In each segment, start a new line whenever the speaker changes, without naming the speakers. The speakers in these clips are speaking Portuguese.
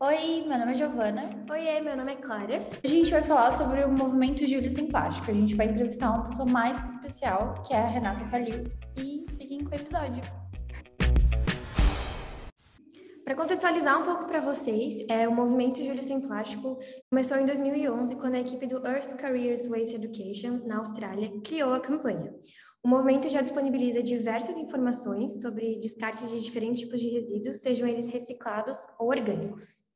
Oi, meu nome é Giovana.
Oi, meu nome é Clara.
A gente vai falar sobre o movimento Júlio Sem Plástico. A gente vai entrevistar uma pessoa mais especial, que é a Renata Calil. E fiquem com o episódio.
Para contextualizar um pouco para vocês, é, o movimento Júlio Sem Plástico começou em 2011, quando a equipe do Earth Careers Waste Education, na Austrália, criou a campanha. O movimento já disponibiliza diversas informações sobre descartes de diferentes tipos de resíduos, sejam eles reciclados ou orgânicos.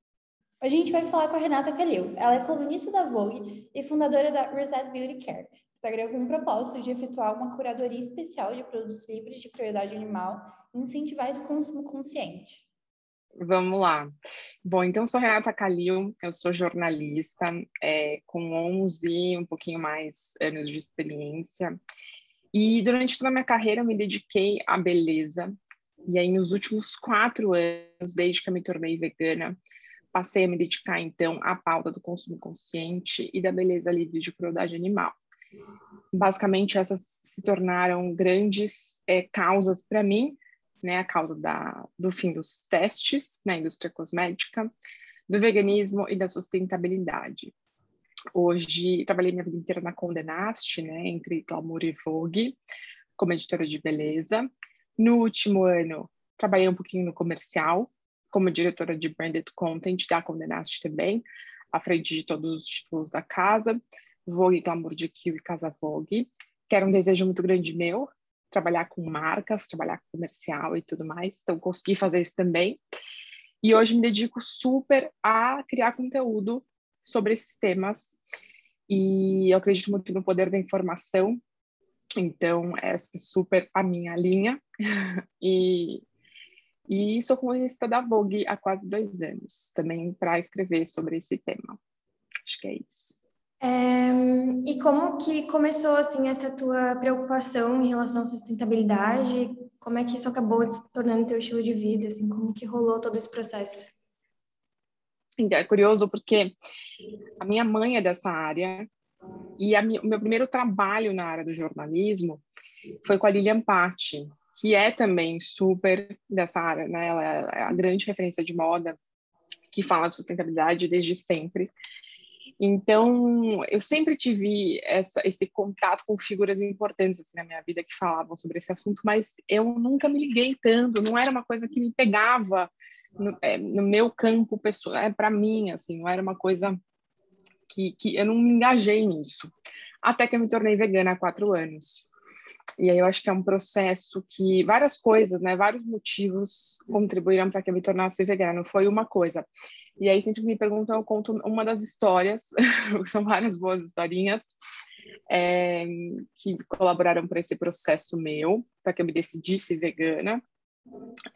A gente vai falar com a Renata Calil. Ela é colunista da Vogue e fundadora da Reset Beauty Care, Instagram com o propósito de efetuar uma curadoria especial de produtos livres de crueldade animal e incentivar esse consumo consciente.
Vamos lá. Bom, então sou Renata Calil, eu sou jornalista é, com 11, um pouquinho mais anos de experiência. E durante toda a minha carreira eu me dediquei à beleza. E aí nos últimos quatro anos, desde que eu me tornei vegana, passei a me dedicar então à pauta do consumo consciente e da beleza livre de crueldade animal. Basicamente essas se tornaram grandes é, causas para mim né, a causa da, do fim dos testes na indústria cosmética, do veganismo e da sustentabilidade. Hoje, trabalhei minha vida inteira na Condé Nast, né, entre Glamour e Vogue, como editora de beleza. No último ano, trabalhei um pouquinho no comercial, como diretora de branded content da Condé Nast também, à frente de todos os títulos da casa, Vogue, Glamour de Kill e Casa Vogue, que era um desejo muito grande meu, trabalhar com marcas, trabalhar com comercial e tudo mais. Então, consegui fazer isso também. E hoje me dedico super a criar conteúdo sobre esses temas. E eu acredito muito no poder da informação. Então, essa é super a minha linha. e, e sou colunista da Vogue há quase dois anos, também para escrever sobre esse tema. Acho que é isso.
É, e como que começou assim essa tua preocupação em relação à sustentabilidade? Como é que isso acabou se tornando teu estilo de vida? Assim, como que rolou todo esse processo?
Então, é curioso porque a minha mãe é dessa área e a, o meu primeiro trabalho na área do jornalismo foi com a Lilian Patti, que é também super dessa área, né? Ela é a grande referência de moda que fala de sustentabilidade desde sempre. Então, eu sempre tive essa, esse contato com figuras importantes assim, na minha vida que falavam sobre esse assunto, mas eu nunca me liguei tanto, não era uma coisa que me pegava no, é, no meu campo pessoal, é para mim, assim, não era uma coisa que, que eu não me engajei nisso. Até que eu me tornei vegana há quatro anos. E aí eu acho que é um processo que várias coisas, né, vários motivos contribuíram para que eu me tornasse vegana. Não foi uma coisa. E aí, sempre que me perguntam, eu conto uma das histórias, são várias boas historinhas, é, que colaboraram para esse processo meu, para que eu me decidisse vegana.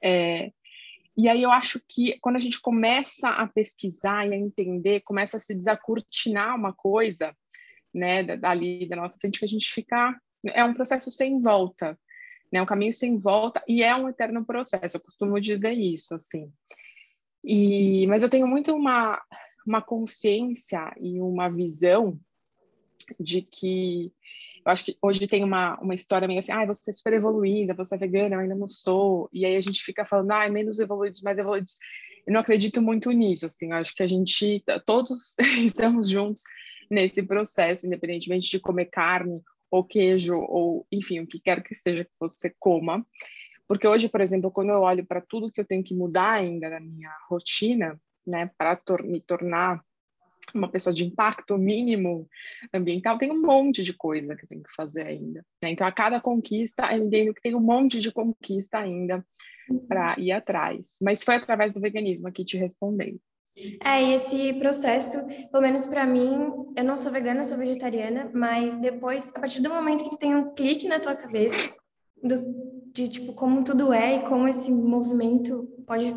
É, e aí eu acho que quando a gente começa a pesquisar e a entender, começa a se desacortinar uma coisa, né, dali da nossa frente, que a gente fica... É um processo sem volta, né, um caminho sem volta, e é um eterno processo, eu costumo dizer isso, assim. E, mas eu tenho muito uma, uma consciência e uma visão de que eu acho que hoje tem uma, uma história meio assim, ah, você é super evoluída, você é vegana, eu ainda não sou, e aí a gente fica falando, ah, menos evoluídos, mais evoluídos. Eu não acredito muito nisso, assim, eu acho que a gente, todos estamos juntos nesse processo, independentemente de comer carne ou queijo, ou enfim, o que quer que seja que você coma. Porque hoje, por exemplo, quando eu olho para tudo que eu tenho que mudar ainda na minha rotina, né, para tor me tornar uma pessoa de impacto mínimo ambiental, tem um monte de coisa que eu tenho que fazer ainda. Né? Então, a cada conquista, eu entendo que tem um monte de conquista ainda para ir atrás. Mas foi através do veganismo aqui te respondendo.
É, e esse processo, pelo menos para mim, eu não sou vegana, sou vegetariana, mas depois, a partir do momento que tu tem um clique na tua cabeça do, de tipo como tudo é e como esse movimento pode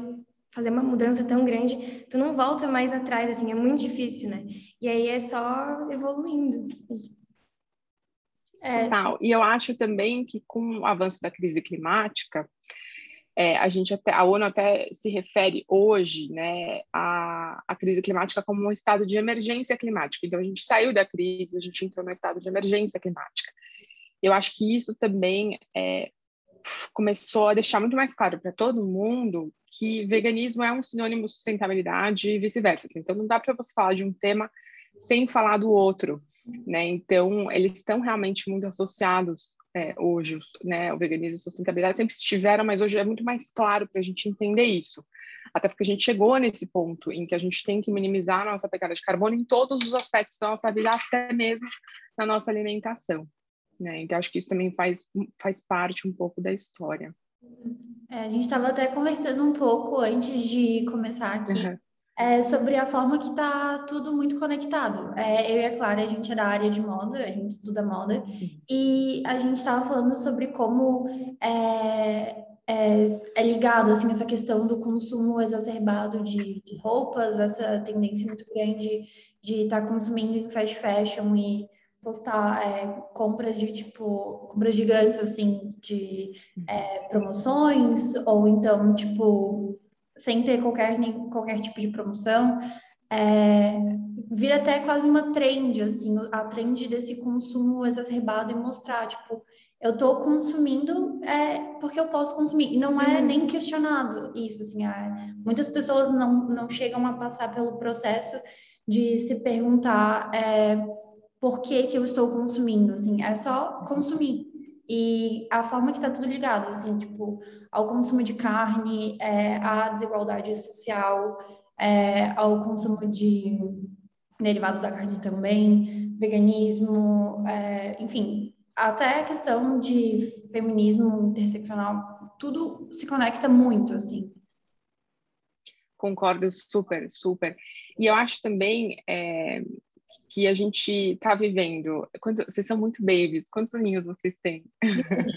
fazer uma mudança tão grande, tu não volta mais atrás, assim, é muito difícil, né? E aí é só evoluindo.
É... Total. E eu acho também que com o avanço da crise climática, é, a gente até, a ONU até se refere hoje, né, à, à crise climática como um estado de emergência climática. Então a gente saiu da crise, a gente entrou no estado de emergência climática. Eu acho que isso também é, começou a deixar muito mais claro para todo mundo que veganismo é um sinônimo de sustentabilidade e vice-versa. Assim. Então, não dá para você falar de um tema sem falar do outro, né? Então, eles estão realmente muito associados é, hoje, né? O veganismo e a sustentabilidade sempre estiveram, mas hoje é muito mais claro para a gente entender isso. Até porque a gente chegou nesse ponto em que a gente tem que minimizar a nossa pegada de carbono em todos os aspectos da nossa vida, até mesmo na nossa alimentação. Né? Então, acho que isso também faz, faz parte um pouco da história.
É, a gente estava até conversando um pouco antes de começar aqui uhum. É, sobre a forma que está tudo muito conectado. É, eu e a Clara, a gente é da área de moda, a gente estuda moda, e a gente estava falando sobre como é, é, é, ligado assim essa questão do consumo exacerbado de, de roupas, essa tendência muito grande de estar tá consumindo em fast fashion e postar é, compras de tipo compras gigantes assim de é, promoções ou então tipo sem ter qualquer qualquer tipo de promoção é, vira até quase uma trend assim a trend desse consumo exacerbado e mostrar tipo eu estou consumindo é, porque eu posso consumir e não é uhum. nem questionado isso assim é, muitas pessoas não não chegam a passar pelo processo de se perguntar é, por que, que eu estou consumindo, assim, é só consumir. E a forma que está tudo ligado, assim, tipo, ao consumo de carne, é, à desigualdade social, é, ao consumo de derivados da carne também, veganismo, é, enfim, até a questão de feminismo interseccional, tudo se conecta muito, assim.
Concordo super, super. E eu acho também, é, que a gente está vivendo. Quanto, vocês são muito babies. Quantos aninhos vocês têm?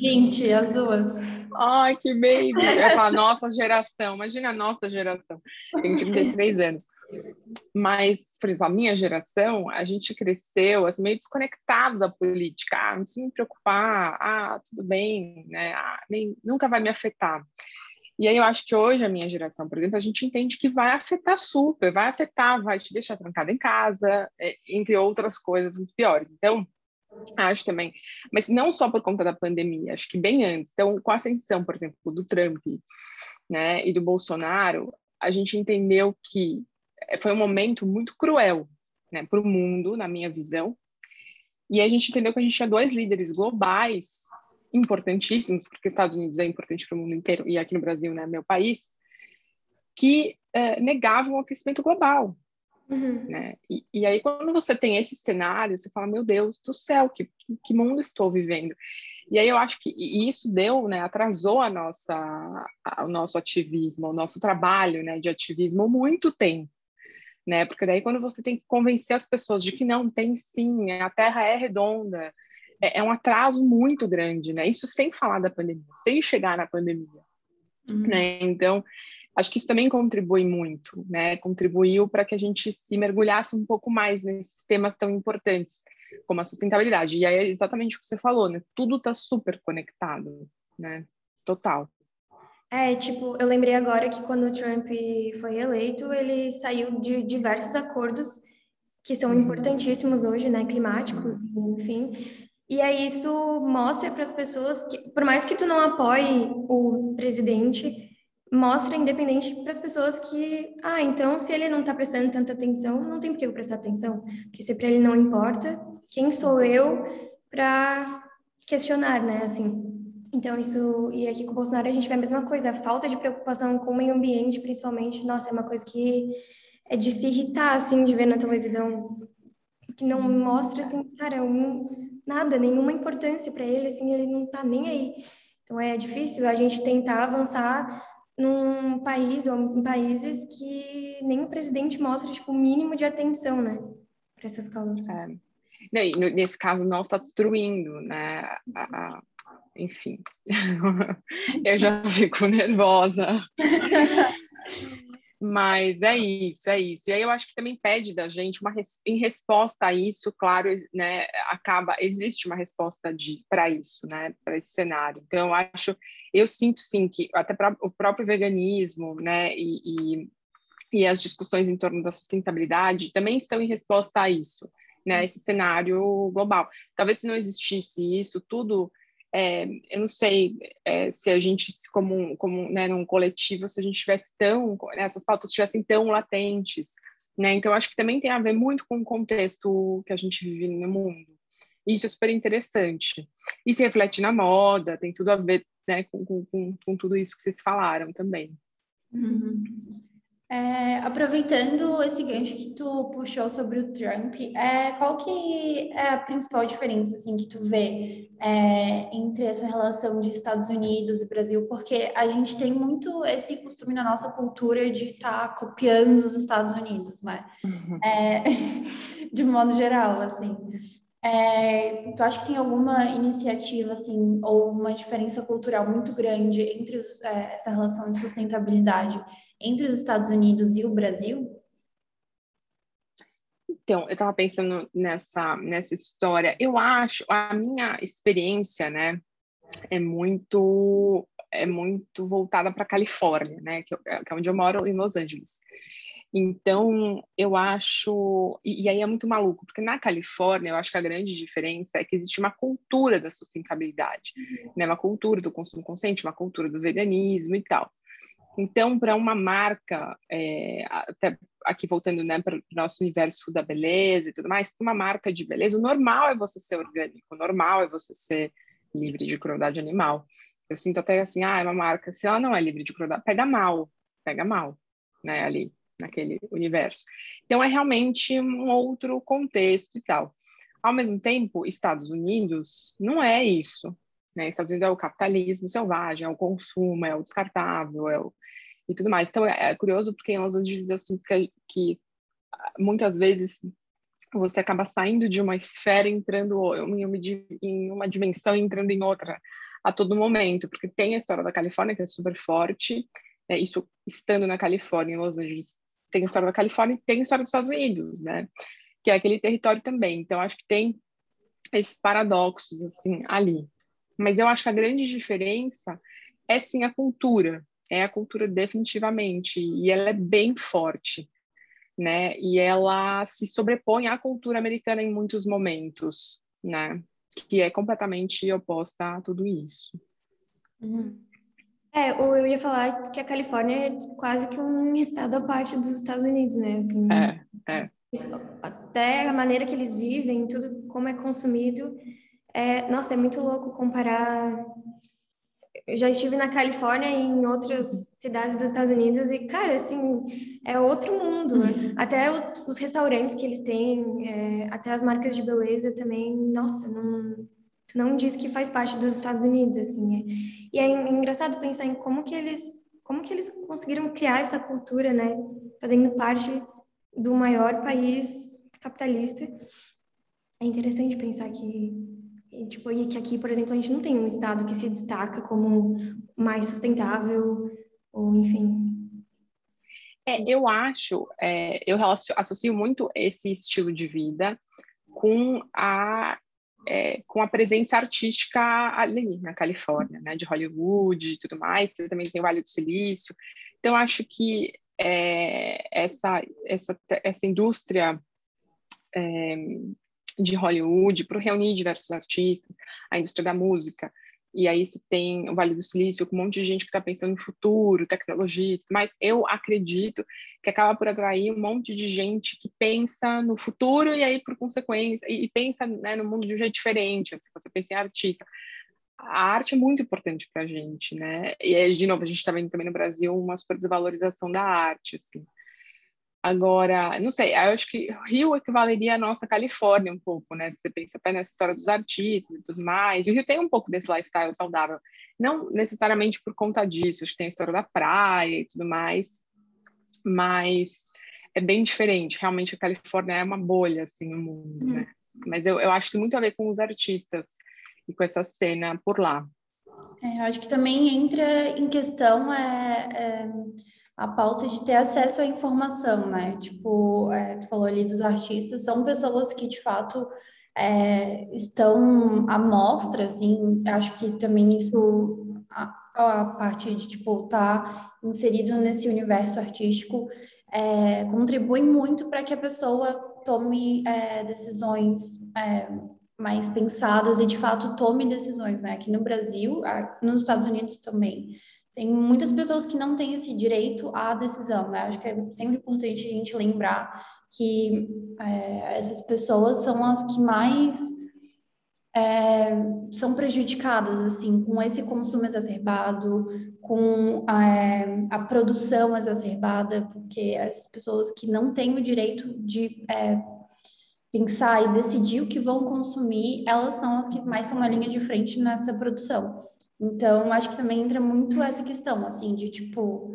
Gente, as duas.
Ai, que baby! Eu falo, nossa geração. Imagina a nossa geração. Tenho 33 anos. Mas, por exemplo, a minha geração, a gente cresceu assim, meio desconectado da política. Ah, não precisa me preocupar. Ah, tudo bem. Né? Ah, nem, nunca vai me afetar. E aí eu acho que hoje a minha geração, por exemplo, a gente entende que vai afetar super, vai afetar, vai te deixar trancada em casa, é, entre outras coisas muito piores. Então, acho também, mas não só por conta da pandemia, acho que bem antes. Então, com a ascensão, por exemplo, do Trump, né, e do Bolsonaro, a gente entendeu que é, foi um momento muito cruel, né, para o mundo, na minha visão. E a gente entendeu que a gente tinha dois líderes globais importantíssimos, porque Estados Unidos é importante para o mundo inteiro, e aqui no Brasil, né, meu país, que é, negavam o aquecimento global. Uhum. Né? E, e, aí, quando você tem esse cenário, você fala, meu Deus do céu, que, que mundo estou vivendo? E aí eu acho que isso deu, né, atrasou a nossa, a, o nosso ativismo, o nosso trabalho né, de ativismo muito tempo. Né? Porque daí quando você tem que convencer as pessoas de que não tem sim, a Terra é redonda, é, é, um atraso muito grande, né? Isso sem falar da pandemia, sem chegar na pandemia, uhum. né? Então, acho que isso também contribui muito, né? Contribuiu para que a gente se mergulhasse um pouco mais nesses temas tão importantes como a sustentabilidade. E aí é exatamente o que você falou, né? Tudo está super conectado, né? Total.
É, tipo, eu lembrei agora que quando o Trump foi eleito, ele saiu de diversos acordos que são uhum. importantíssimos hoje, né, climáticos, enfim, e aí isso mostra para as pessoas que, por mais que tu não apoie o presidente, mostra independente para as pessoas que, ah, então se ele não está prestando tanta atenção, não tem por que eu prestar atenção, porque se para ele não importa, quem sou eu para questionar, né, assim. Então isso e aqui com o Bolsonaro a gente vê a mesma coisa, a falta de preocupação com o meio ambiente, principalmente, nossa, é uma coisa que é de se irritar assim de ver na televisão, que não mostra assim, cara, um nada, nenhuma importância para ele, assim, ele não tá nem aí. Então é difícil a gente tentar avançar num país ou em países que nem o presidente mostra tipo o mínimo de atenção, né, para essas causas. É.
Não, nesse caso não está destruindo, né? A, a, enfim, eu já fico nervosa. Mas é isso, é isso. E aí eu acho que também pede da gente uma em resposta a isso, claro, né, acaba existe uma resposta de para isso, né, para esse cenário. Então eu acho, eu sinto sim que até pra, o próprio veganismo, né, e, e, e as discussões em torno da sustentabilidade também estão em resposta a isso, né, esse cenário global. Talvez se não existisse isso tudo é, eu não sei é, se a gente, como, como né, num coletivo, se a gente tivesse tão, né, essas pautas estivessem tão latentes, né? Então, acho que também tem a ver muito com o contexto que a gente vive no mundo. Isso é super interessante. E se reflete na moda, tem tudo a ver né, com, com, com tudo isso que vocês falaram também.
Uhum. É, aproveitando esse gancho que tu puxou sobre o Trump, é, qual que é a principal diferença assim que tu vê é, entre essa relação de Estados Unidos e Brasil? Porque a gente tem muito esse costume na nossa cultura de estar tá copiando os Estados Unidos, né? Uhum. É, de modo geral, assim. É, tu acha que tem alguma iniciativa, assim, ou uma diferença cultural muito grande entre os, é, essa relação de sustentabilidade entre os Estados Unidos e o Brasil?
Então, eu estava pensando nessa, nessa história. Eu acho, a minha experiência, né, é muito é muito voltada para a Califórnia, né, que, é, onde eu moro, em Los Angeles. Então, eu acho. E, e, aí é muito maluco, porque na Califórnia, eu acho que a grande diferença é que existe uma cultura da sustentabilidade, uhum. né? uma cultura do consumo consciente, uma cultura do veganismo e tal. Então, para uma marca, é, até aqui voltando né, para o nosso universo da beleza e tudo mais, para uma marca de beleza, o normal é você ser orgânico, o normal é você ser livre de crueldade animal. Eu sinto até assim, ah, é uma marca, se ela não é livre de crueldade, pega mal, pega mal, né, ali, naquele universo. Então, é realmente um outro contexto e tal. Ao mesmo tempo, Estados Unidos não é isso, né? Estados Unidos é o capitalismo selvagem, é o consumo, é o descartável, é o... e tudo mais. Então é, é curioso porque Los Angeles eu sinto que, que muitas vezes você acaba saindo de uma esfera entrando em uma, em uma dimensão entrando em outra a todo momento, porque tem a história da Califórnia que é super forte, é, isso estando na Califórnia, em Los Angeles, tem a história da Califórnia e tem a história dos Estados Unidos, né? Que é aquele território também. Então acho que tem esses paradoxos assim ali. Mas eu acho que a grande diferença é sim a cultura, é a cultura definitivamente, e ela é bem forte, né? E ela se sobrepõe à cultura americana em muitos momentos, né? Que é completamente oposta a tudo isso.
Uhum. É, eu ia falar que a Califórnia é quase que um estado à parte dos Estados Unidos, né? Assim,
é, é.
Até a maneira que eles vivem, tudo como é consumido, é, nossa, é muito louco comparar. Eu já estive na Califórnia e em outras cidades dos Estados Unidos e, cara, assim, é outro mundo. Né? Até os restaurantes que eles têm, é, até as marcas de beleza também, nossa, não, não diz que faz parte dos Estados Unidos, assim. É. E é engraçado pensar em como que eles, como que eles conseguiram criar essa cultura, né? Fazendo parte do maior país capitalista. É interessante pensar que e, tipo, e que aqui, por exemplo, a gente não tem um estado que se destaca como mais sustentável, ou enfim.
É, eu acho, é, eu associo muito esse estilo de vida com a é, com a presença artística ali na Califórnia, né, de Hollywood e tudo mais. Também tem o Vale do Silício. Então acho que é, essa essa essa indústria é, de Hollywood para reunir diversos artistas, a indústria da música. E aí se tem o Vale do Silício com um monte de gente que está pensando no futuro, tecnologia e mais. Eu acredito que acaba por atrair um monte de gente que pensa no futuro e aí, por consequência, e, pensa né, no mundo de um jeito diferente. Assim, você pensa em artista. A arte é muito importante para a gente, né? E de novo, a gente está vendo também no Brasil uma super desvalorização da arte, assim. Agora, não sei, eu acho que Rio equivaleria à nossa Califórnia um pouco, né? Você pensa até nessa história dos artistas e tudo mais. E o Rio tem um pouco desse lifestyle saudável. Não necessariamente por conta disso, acho que tem a história da praia e tudo mais, mas é bem diferente. Realmente a Califórnia é uma bolha, assim, no mundo, né? Mas eu, eu acho que tem muito a ver com os artistas e com essa cena por lá.
É, eu acho que também entra em questão é, é a pauta de ter acesso à informação, né? Tipo, é, tu falou ali dos artistas, são pessoas que de fato é, estão à mostra, assim, acho que também isso, a, a parte de, tipo, estar tá inserido nesse universo artístico é, contribui muito para que a pessoa tome é, decisões é, mais pensadas e de fato tome decisões, né? Aqui no Brasil, nos Estados Unidos também. Tem muitas pessoas que não têm esse direito à decisão, né? Acho que é sempre importante a gente lembrar que é, essas pessoas são as que mais é, são prejudicadas, assim, com esse consumo exacerbado, com é, a, produção exacerbada, porque essas pessoas que não têm o direito de é, pensar e decidir o que vão consumir, elas são as que mais estão na linha de frente nessa produção. Então, acho que também entra muito essa questão, assim, de tipo,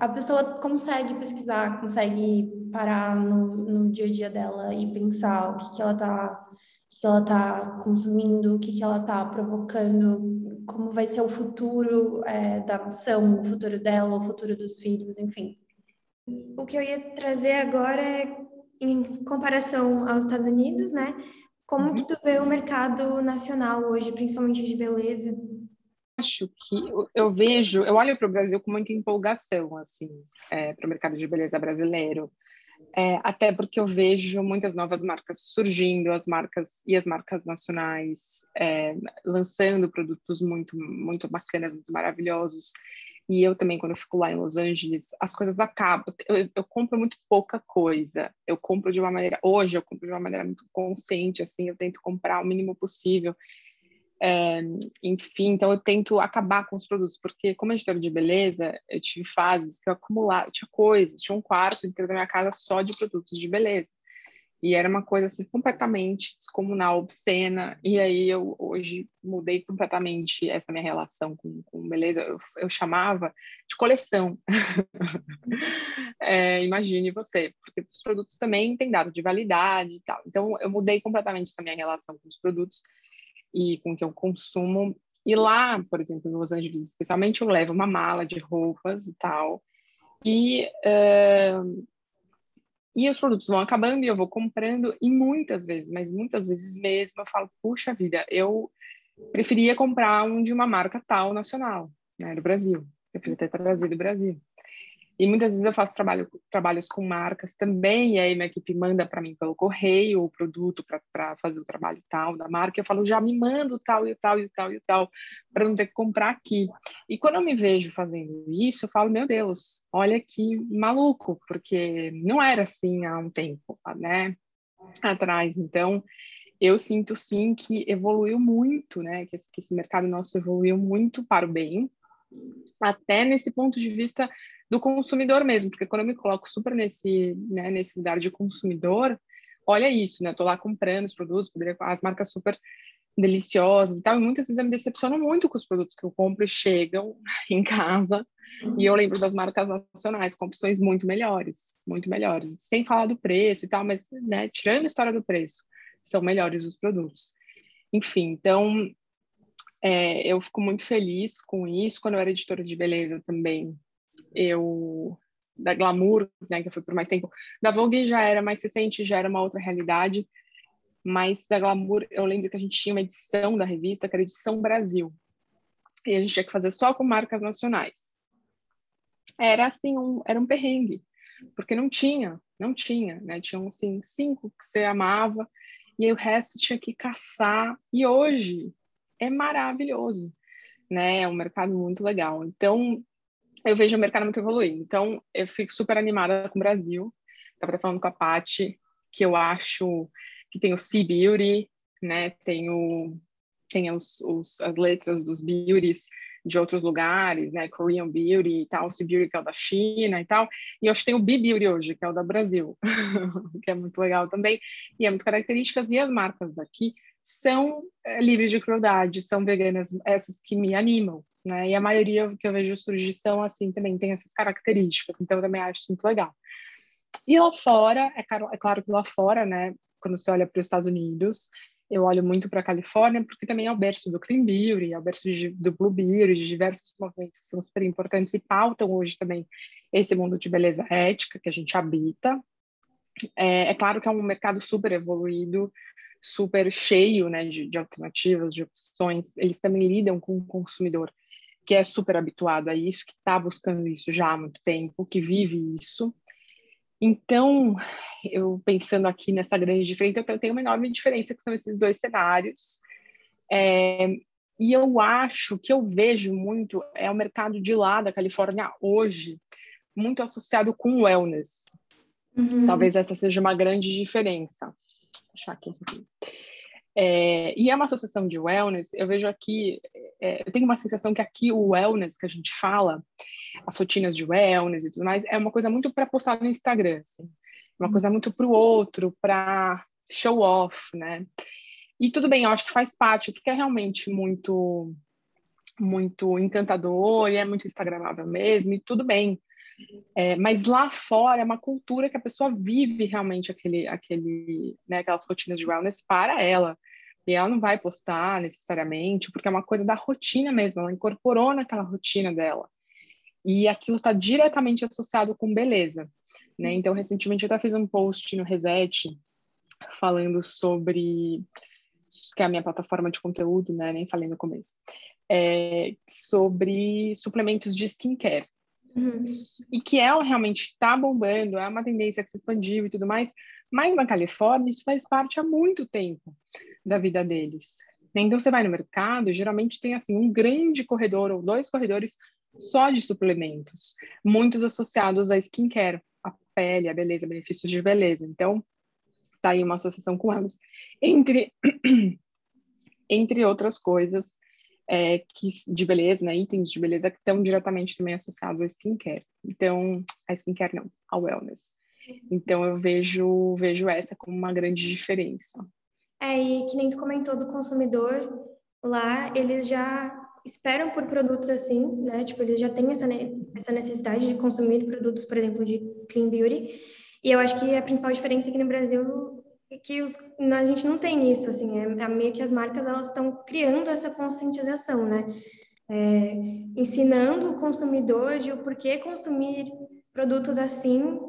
a pessoa consegue pesquisar, consegue parar no, no dia a dia dela e pensar o que, que ela está que ela está consumindo, o que, que ela está provocando, como vai ser o futuro é, da nação, o futuro dela, o futuro dos filhos, enfim.
O que eu ia trazer agora é, em comparação aos Estados Unidos, né? Como uhum. que tu vê o mercado nacional hoje, principalmente de beleza?
Acho que eu vejo, eu olho para o Brasil com muita empolgação, assim, é, para o mercado de beleza brasileiro. É, até porque eu vejo muitas novas marcas surgindo, as marcas e as marcas nacionais é, lançando produtos muito, muito bacanas, muito maravilhosos. E eu também, quando eu fico lá em Los Angeles, as coisas acabam. Eu, eu, compro muito pouca coisa. Eu compro de uma maneira. Hoje, eu compro de uma maneira muito consciente, assim. Eu tento comprar o mínimo possível. É, enfim, então eu tento acabar com os produtos, porque como editora de beleza, eu tive fases que eu acumulava, tinha coisas, tinha um quarto inteiro da minha casa só de produtos de beleza. E era uma coisa assim completamente descomunal, obscena. E aí eu hoje mudei completamente essa minha relação com, com beleza. Eu, eu chamava de coleção. é, imagine você, porque os produtos também têm data de validade e tal. Então eu mudei completamente essa minha relação com os produtos e com o que eu consumo. E lá, por exemplo, em Los Angeles, especialmente, eu levo uma mala de roupas e tal. E, uh, e os produtos vão acabando e eu vou comprando, e muitas vezes, mas muitas vezes mesmo, eu falo, puxa vida, eu preferia comprar um de uma marca tal nacional, né, do Brasil. Eu preferia ter trazido do Brasil. E muitas vezes eu faço trabalho, trabalhos com marcas também, e aí minha equipe manda para mim pelo correio o produto para fazer o trabalho tal da marca. Eu falo, já me manda o tal e tal e tal e tal, para não ter que comprar aqui. E quando eu me vejo fazendo isso, eu falo, meu Deus, olha que maluco, porque não era assim há um tempo, né? Atrás. Então, eu sinto sim que evoluiu muito, né? Que esse, que esse mercado nosso evoluiu muito para o bem, até nesse ponto de vista do consumidor mesmo, porque quando eu me coloco super nesse, né, nesse lugar de consumidor, olha isso, né? Eu tô lá comprando os produtos, as marcas super deliciosas e tal, e muitas vezes eu me decepciono muito com os produtos que eu compro e chegam em casa, uhum. e eu lembro das marcas nacionais com opções muito melhores, muito melhores, sem falar do preço e tal, mas, né, tirando a história do preço, são melhores os produtos. Enfim, então, é, eu fico muito feliz com isso. Quando eu era editora de beleza também, eu da Glamour, né, que eu fui por mais tempo. Da Vogue já era mais recente, já era uma outra realidade, mas da Glamour eu lembro que a gente tinha uma edição da revista, que era edição Brasil, e a gente tinha que fazer só com marcas nacionais. Era assim, um, era um perrengue, porque não tinha, não tinha, né? Tinham assim cinco que você amava e aí o resto tinha que caçar. E hoje é maravilhoso, né? É um mercado muito legal. Então eu vejo o mercado muito evoluindo. Então, eu fico super animada com o Brasil. Estava falando com a Paty, que eu acho que tem o Sea Beauty, né? Tem, o, tem os, os, as letras dos beauties de outros lugares, né? Korean Beauty e tal, Sea Beauty que é o da China e tal. E eu acho que tem o B Beauty hoje, que é o da Brasil, que é muito legal também. E é muito características. E as marcas daqui são é, livres de crueldade, são veganas, essas que me animam, né? E a maioria que eu vejo surgir são assim também, tem essas características, então eu também acho muito legal. E lá fora, é claro, é claro que lá fora, né, quando você olha para os Estados Unidos, eu olho muito para a Califórnia, porque também é o berço do Clean Beauty, é o berço de, do Blue Beauty, de diversos movimentos que são super importantes e pautam hoje também esse mundo de beleza ética que a gente habita. É, é claro que é um mercado super evoluído, super cheio né, de, de alternativas, de opções. Eles também lidam com o consumidor que é super habituado a isso, que está buscando isso já há muito tempo, que vive isso. Então, eu pensando aqui nessa grande diferença, eu tenho uma enorme diferença que são esses dois cenários. É, e eu acho que eu vejo muito é o mercado de lá da Califórnia hoje muito associado com wellness. Uhum. Talvez essa seja uma grande diferença. Vou deixar aqui um pouquinho. É, e é uma associação de wellness, eu vejo aqui, é, eu tenho uma sensação que aqui o wellness que a gente fala, as rotinas de wellness e tudo mais, é uma coisa muito para postar no Instagram, assim. Uma coisa muito para o outro, para show off, né? E tudo bem, eu acho que faz parte, porque é realmente muito muito encantador e é muito instagramável mesmo, e tudo bem. É, mas lá fora é uma cultura que a pessoa vive realmente aquele, aquele, né, aquelas rotinas de wellness para ela. E ela não vai postar necessariamente, porque é uma coisa da rotina mesmo, ela incorporou naquela rotina dela. E aquilo está diretamente associado com beleza. Né? Então, recentemente eu até fiz um post no Reset falando sobre que é a minha plataforma de conteúdo, né? Nem falei no começo. É, sobre suplementos de skincare. Uhum. E que ela realmente está bombando, é uma tendência que se expandiu e tudo mais, mas na Califórnia isso faz parte há muito tempo da vida deles. Então você vai no mercado, geralmente tem assim um grande corredor ou dois corredores só de suplementos, muitos associados a skincare, a pele, a beleza, benefícios de beleza. Então tá aí uma associação com elas, entre entre outras coisas é, que, de beleza, né, itens de beleza que estão diretamente também associados à skincare. Então, a skincare não, a wellness. Então, eu vejo, vejo essa como uma grande diferença.
É, e que nem tu comentou do consumidor, lá eles já esperam por produtos assim, né? Tipo, eles já têm essa, essa necessidade de consumir produtos, por exemplo, de clean beauty. E eu acho que a principal diferença aqui no Brasil que os, a gente não tem isso, assim, é, é meio que as marcas elas estão criando essa conscientização, né? É, ensinando o consumidor de o porquê consumir produtos assim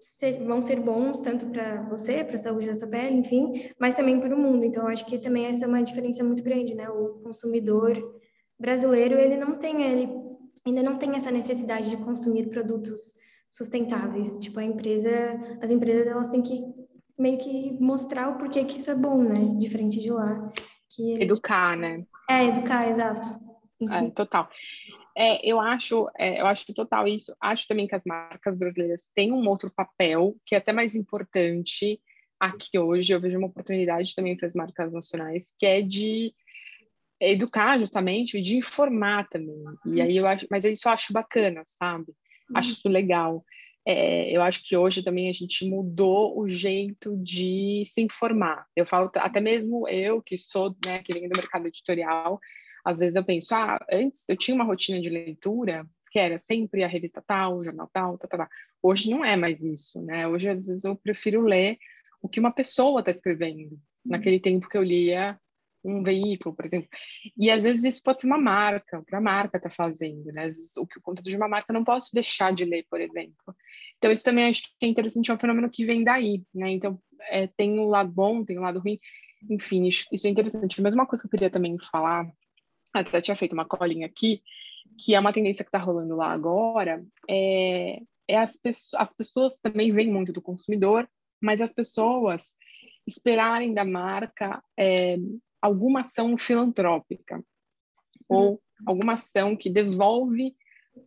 ser, vão ser bons tanto para você, para a saúde da sua pele, enfim, mas também para o mundo. Então, acho que também essa é uma diferença muito grande, né? O consumidor brasileiro, ele não tem, ele ainda não tem essa necessidade de consumir produtos sustentáveis. Tipo, a empresa, as empresas, elas têm que meio que mostrar o porquê que isso é bom, né? Diferente de lá. Que
eles... Educar, né?
É, educar, exato.
É, total. É, eu acho, é, eu acho total isso. Acho também que as marcas brasileiras têm um outro papel que é até mais importante aqui hoje. Eu vejo uma oportunidade também para as marcas nacionais, que é de educar justamente de informar também. E aí eu acho, mas isso eu acho bacana, sabe? Acho uhum. isso legal. É, eu acho que hoje também a gente mudou o jeito de se informar. Eu falo, até mesmo eu, que sou, né, que venho do mercado editorial, às vezes eu penso, ah, antes eu tinha uma rotina de leitura que era sempre a revista tal, o jornal tal, tal, tal, tal. Hoje não é mais isso, né? Hoje, às vezes, eu prefiro ler o que uma pessoa está escrevendo. Naquele tempo que eu lia um veículo, por exemplo. E às vezes isso pode ser uma marca, o que a marca está fazendo, né? Às vezes, o o conteúdo de uma marca não posso deixar de ler, por exemplo. Então isso também acho que é interessante, é um fenômeno que vem daí, né? Então é, tem um lado bom, tem um lado ruim, enfim, isso, é interessante. Mas uma coisa que eu queria também falar, até tinha feito uma colinha aqui, que é uma tendência que está rolando lá agora, é, é as, as pessoas também vêm muito do consumidor, mas as pessoas esperarem da marca é, alguma ação filantrópica uhum. ou alguma ação que devolve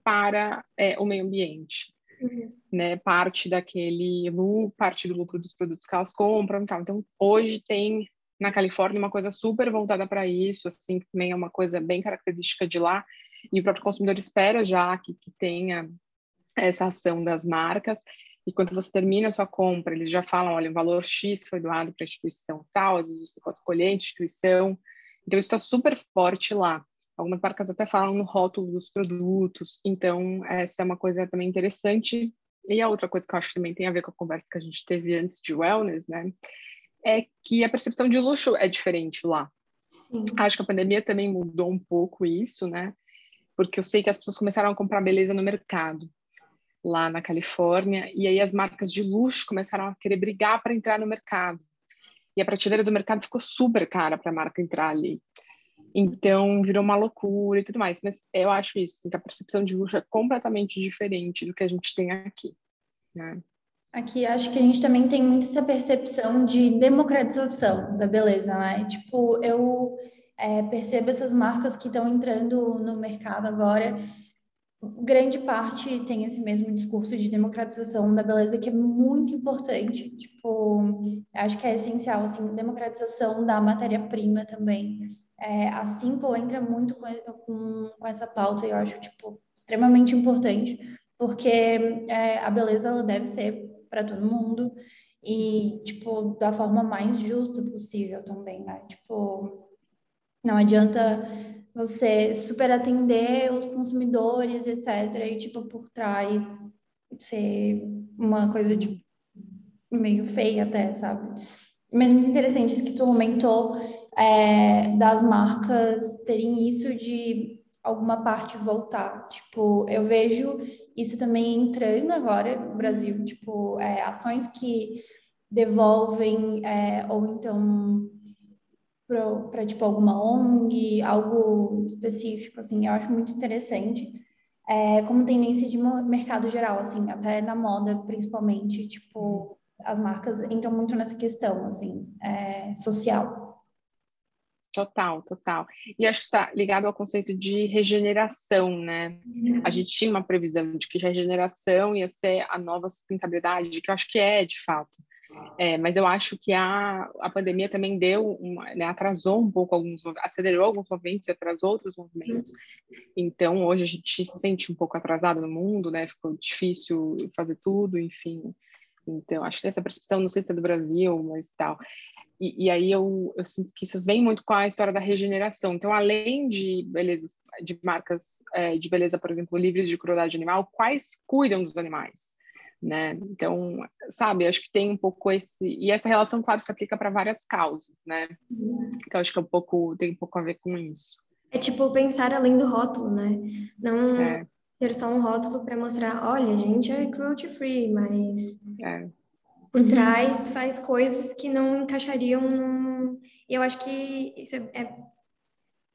para é, o meio ambiente, uhum. né? Parte daquele lucro, parte do lucro dos produtos que elas compram, tal. Então, hoje tem na Califórnia uma coisa super voltada para isso, assim, que também é uma coisa bem característica de lá. E o próprio consumidor espera já que, que tenha essa ação das marcas. E quando você termina a sua compra, eles já falam, olha, o valor X foi doado para a instituição tal, às vezes você pode escolher a instituição. Então, isso está super forte lá. Algumas marcas até falam no rótulo dos produtos. Então, essa é uma coisa também interessante. E a outra coisa que eu acho que também tem a ver com a conversa que a gente teve antes de wellness, né? É que a percepção de luxo é diferente lá. Sim. Acho que a pandemia também mudou um pouco isso, né? Porque eu sei que as pessoas começaram a comprar beleza no mercado lá na Califórnia, e aí as marcas de luxo começaram a querer brigar para entrar no mercado. E a prateleira do mercado ficou super cara para a marca entrar ali. Então, virou uma loucura e tudo mais. Mas eu acho isso, assim, que a percepção de luxo é completamente diferente do que a gente tem aqui. Né?
Aqui acho que a gente também tem muito essa percepção de democratização da beleza, né? Tipo, eu é, percebo essas marcas que estão entrando no mercado agora, grande parte tem esse mesmo discurso de democratização da beleza que é muito importante. Tipo, acho que é essencial, assim, democratização da matéria-prima também. É, a Simple entra muito com, com, com essa pauta e eu acho, tipo, extremamente importante, porque é, a beleza ela deve ser para todo mundo e, tipo, da forma mais justa possível também, né? Tipo, não adianta você super atender os consumidores, etc. E, tipo, por trás ser uma coisa, de tipo, meio feia até, sabe? Mas muito interessante isso que tu comentou é, das marcas terem isso de alguma parte voltar. Tipo, eu vejo isso também entrando agora no Brasil, tipo, é, ações que devolvem é, ou então para tipo alguma ONG, algo específico, assim, eu acho muito interessante. É, como tendência de mercado geral, assim, até na moda, principalmente, tipo, as marcas entram muito nessa questão, assim, é, social.
Total, total. E acho que está ligado ao conceito de regeneração, né? A gente tinha uma previsão de que regeneração ia ser a nova sustentabilidade, que eu acho que é, de fato. É, mas eu acho que a, a pandemia também deu, uma, né, atrasou um pouco alguns, acelerou alguns movimentos e atrasou outros movimentos. Então, hoje a gente se sente um pouco atrasado no mundo, né? Ficou difícil fazer tudo, enfim. Então, acho que essa percepção, não sei se é do Brasil, mas tal. E, e, aí eu, eu sinto que isso vem muito com a história da regeneração. Então, além de beleza, de marcas é, de beleza, por exemplo, livres de crueldade animal, quais cuidam dos animais? Né? Então, sabe, acho que tem um pouco esse e essa relação, claro, se aplica para várias causas, né? Então, acho que é um pouco tem um pouco a ver com isso.
É tipo pensar além do rótulo, né? Não é. ter só um rótulo para mostrar, olha, a gente é cruelty free, mas é por uhum. trás faz coisas que não encaixariam num... Eu acho que isso é, é,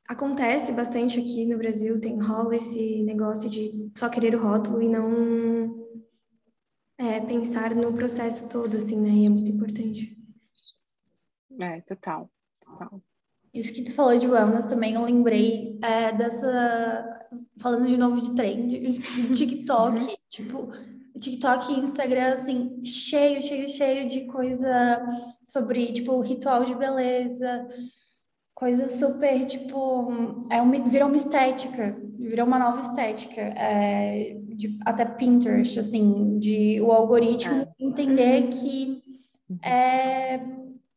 acontece bastante aqui no Brasil, tem rola esse negócio de só querer o rótulo e não é, pensar no processo todo, assim, né? E é muito importante.
É, total, total.
Isso que tu falou de wellness também, eu lembrei é, dessa. Falando de novo de trend, TikTok, uhum. tipo, TikTok e Instagram, assim, cheio, cheio, cheio de coisa sobre, tipo, ritual de beleza, coisa super, tipo, é um, virou uma estética, virou uma nova estética, é, de, até Pinterest, assim, de o algoritmo é. entender que é,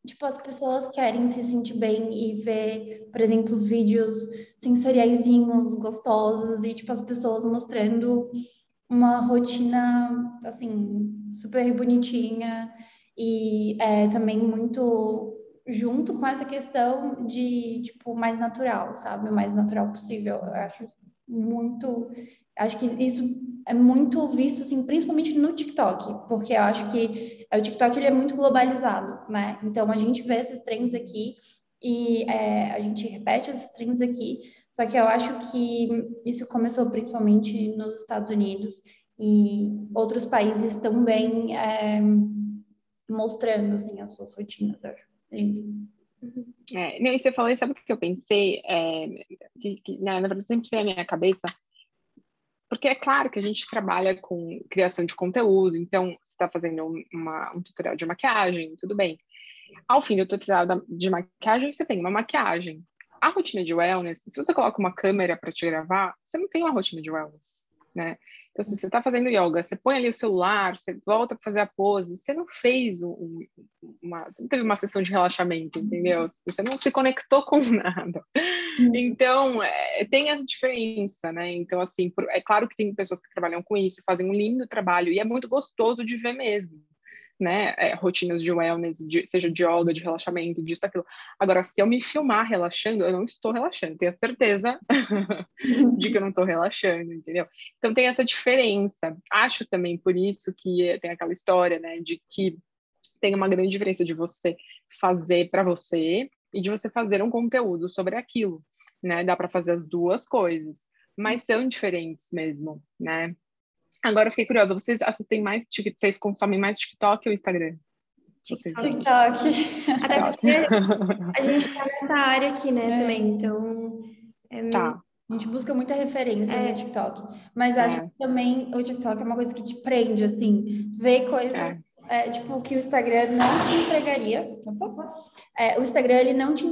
tipo, as pessoas querem se sentir bem e ver, por exemplo, vídeos sensoriaizinhos, gostosos, e, tipo, as pessoas mostrando uma rotina, assim, super bonitinha e é, também muito junto com essa questão de, tipo, mais natural, sabe? O mais natural possível. Eu acho muito... Acho que isso é muito visto, assim, principalmente no TikTok, porque eu acho que o TikTok, ele é muito globalizado, né? Então, a gente vê esses trends aqui e é, a gente repete esses trends aqui, só que eu acho que isso começou principalmente nos Estados Unidos e outros países também é, mostrando assim, as suas rotinas, eu acho lindo.
É, não, e você falou, sabe o que eu pensei? É, que, que, na, na verdade, sempre veio à minha cabeça, porque é claro que a gente trabalha com criação de conteúdo, então você está fazendo uma, um tutorial de maquiagem, tudo bem. Ao fim do tutorial de maquiagem, você tem uma maquiagem a rotina de wellness, se você coloca uma câmera para te gravar, você não tem uma rotina de wellness, né? Então, se você está fazendo yoga, você põe ali o celular, você volta para fazer a pose, você não fez um, uma, você não teve uma sessão de relaxamento, entendeu? Você não se conectou com nada. Uhum. Então, é, tem essa diferença, né? Então, assim, é claro que tem pessoas que trabalham com isso, fazem um lindo trabalho e é muito gostoso de ver mesmo né, é, rotinas de wellness, de, seja de yoga, de relaxamento, disso, daquilo. Agora, se eu me filmar relaxando, eu não estou relaxando, tenho a certeza de que eu não estou relaxando, entendeu? Então tem essa diferença. Acho também por isso que tem aquela história, né, de que tem uma grande diferença de você fazer para você e de você fazer um conteúdo sobre aquilo, né? Dá para fazer as duas coisas, mas são diferentes mesmo, né? Agora eu fiquei curiosa, vocês assistem mais, vocês consomem mais TikTok ou Instagram?
TikTok. TikTok. Até porque a gente tá nessa área aqui, né, é. também, então...
É tá. A gente busca muita referência é. no TikTok. Mas acho é. que também o TikTok é uma coisa que te prende, assim. Ver coisas, é. é tipo, que o Instagram não te entregaria. É, o Instagram, ele não te,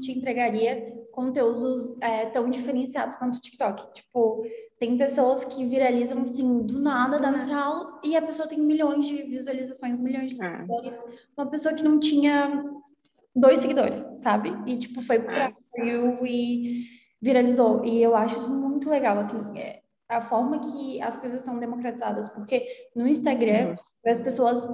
te entregaria conteúdos é, tão diferenciados quanto o TikTok. Tipo, tem pessoas que viralizam, assim, do nada, da estralo, e a pessoa tem milhões de visualizações, milhões de é. seguidores. Uma pessoa que não tinha dois seguidores, sabe? E, tipo, foi pra eu e viralizou. E eu acho muito legal, assim, é, a forma que as coisas são democratizadas, porque no Instagram uhum. as pessoas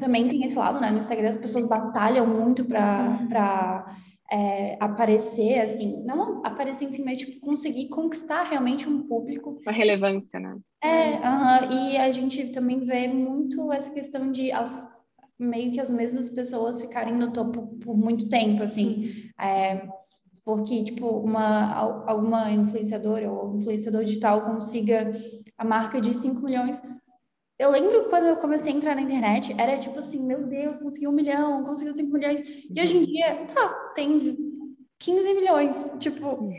também tem esse lado, né? No Instagram as pessoas batalham muito para é, aparecer, assim, não aparecer em si, mas tipo, conseguir conquistar realmente um público.
A relevância, né?
É, uh -huh, e a gente também vê muito essa questão de as, meio que as mesmas pessoas ficarem no topo por muito tempo, assim. É, porque, tipo, uma, alguma influenciadora ou influenciador digital consiga a marca de 5 milhões. Eu lembro quando eu comecei a entrar na internet, era tipo assim, meu Deus, consegui um milhão, consegui 5 milhões. E hoje em dia, tá, tem 15 milhões. Tipo,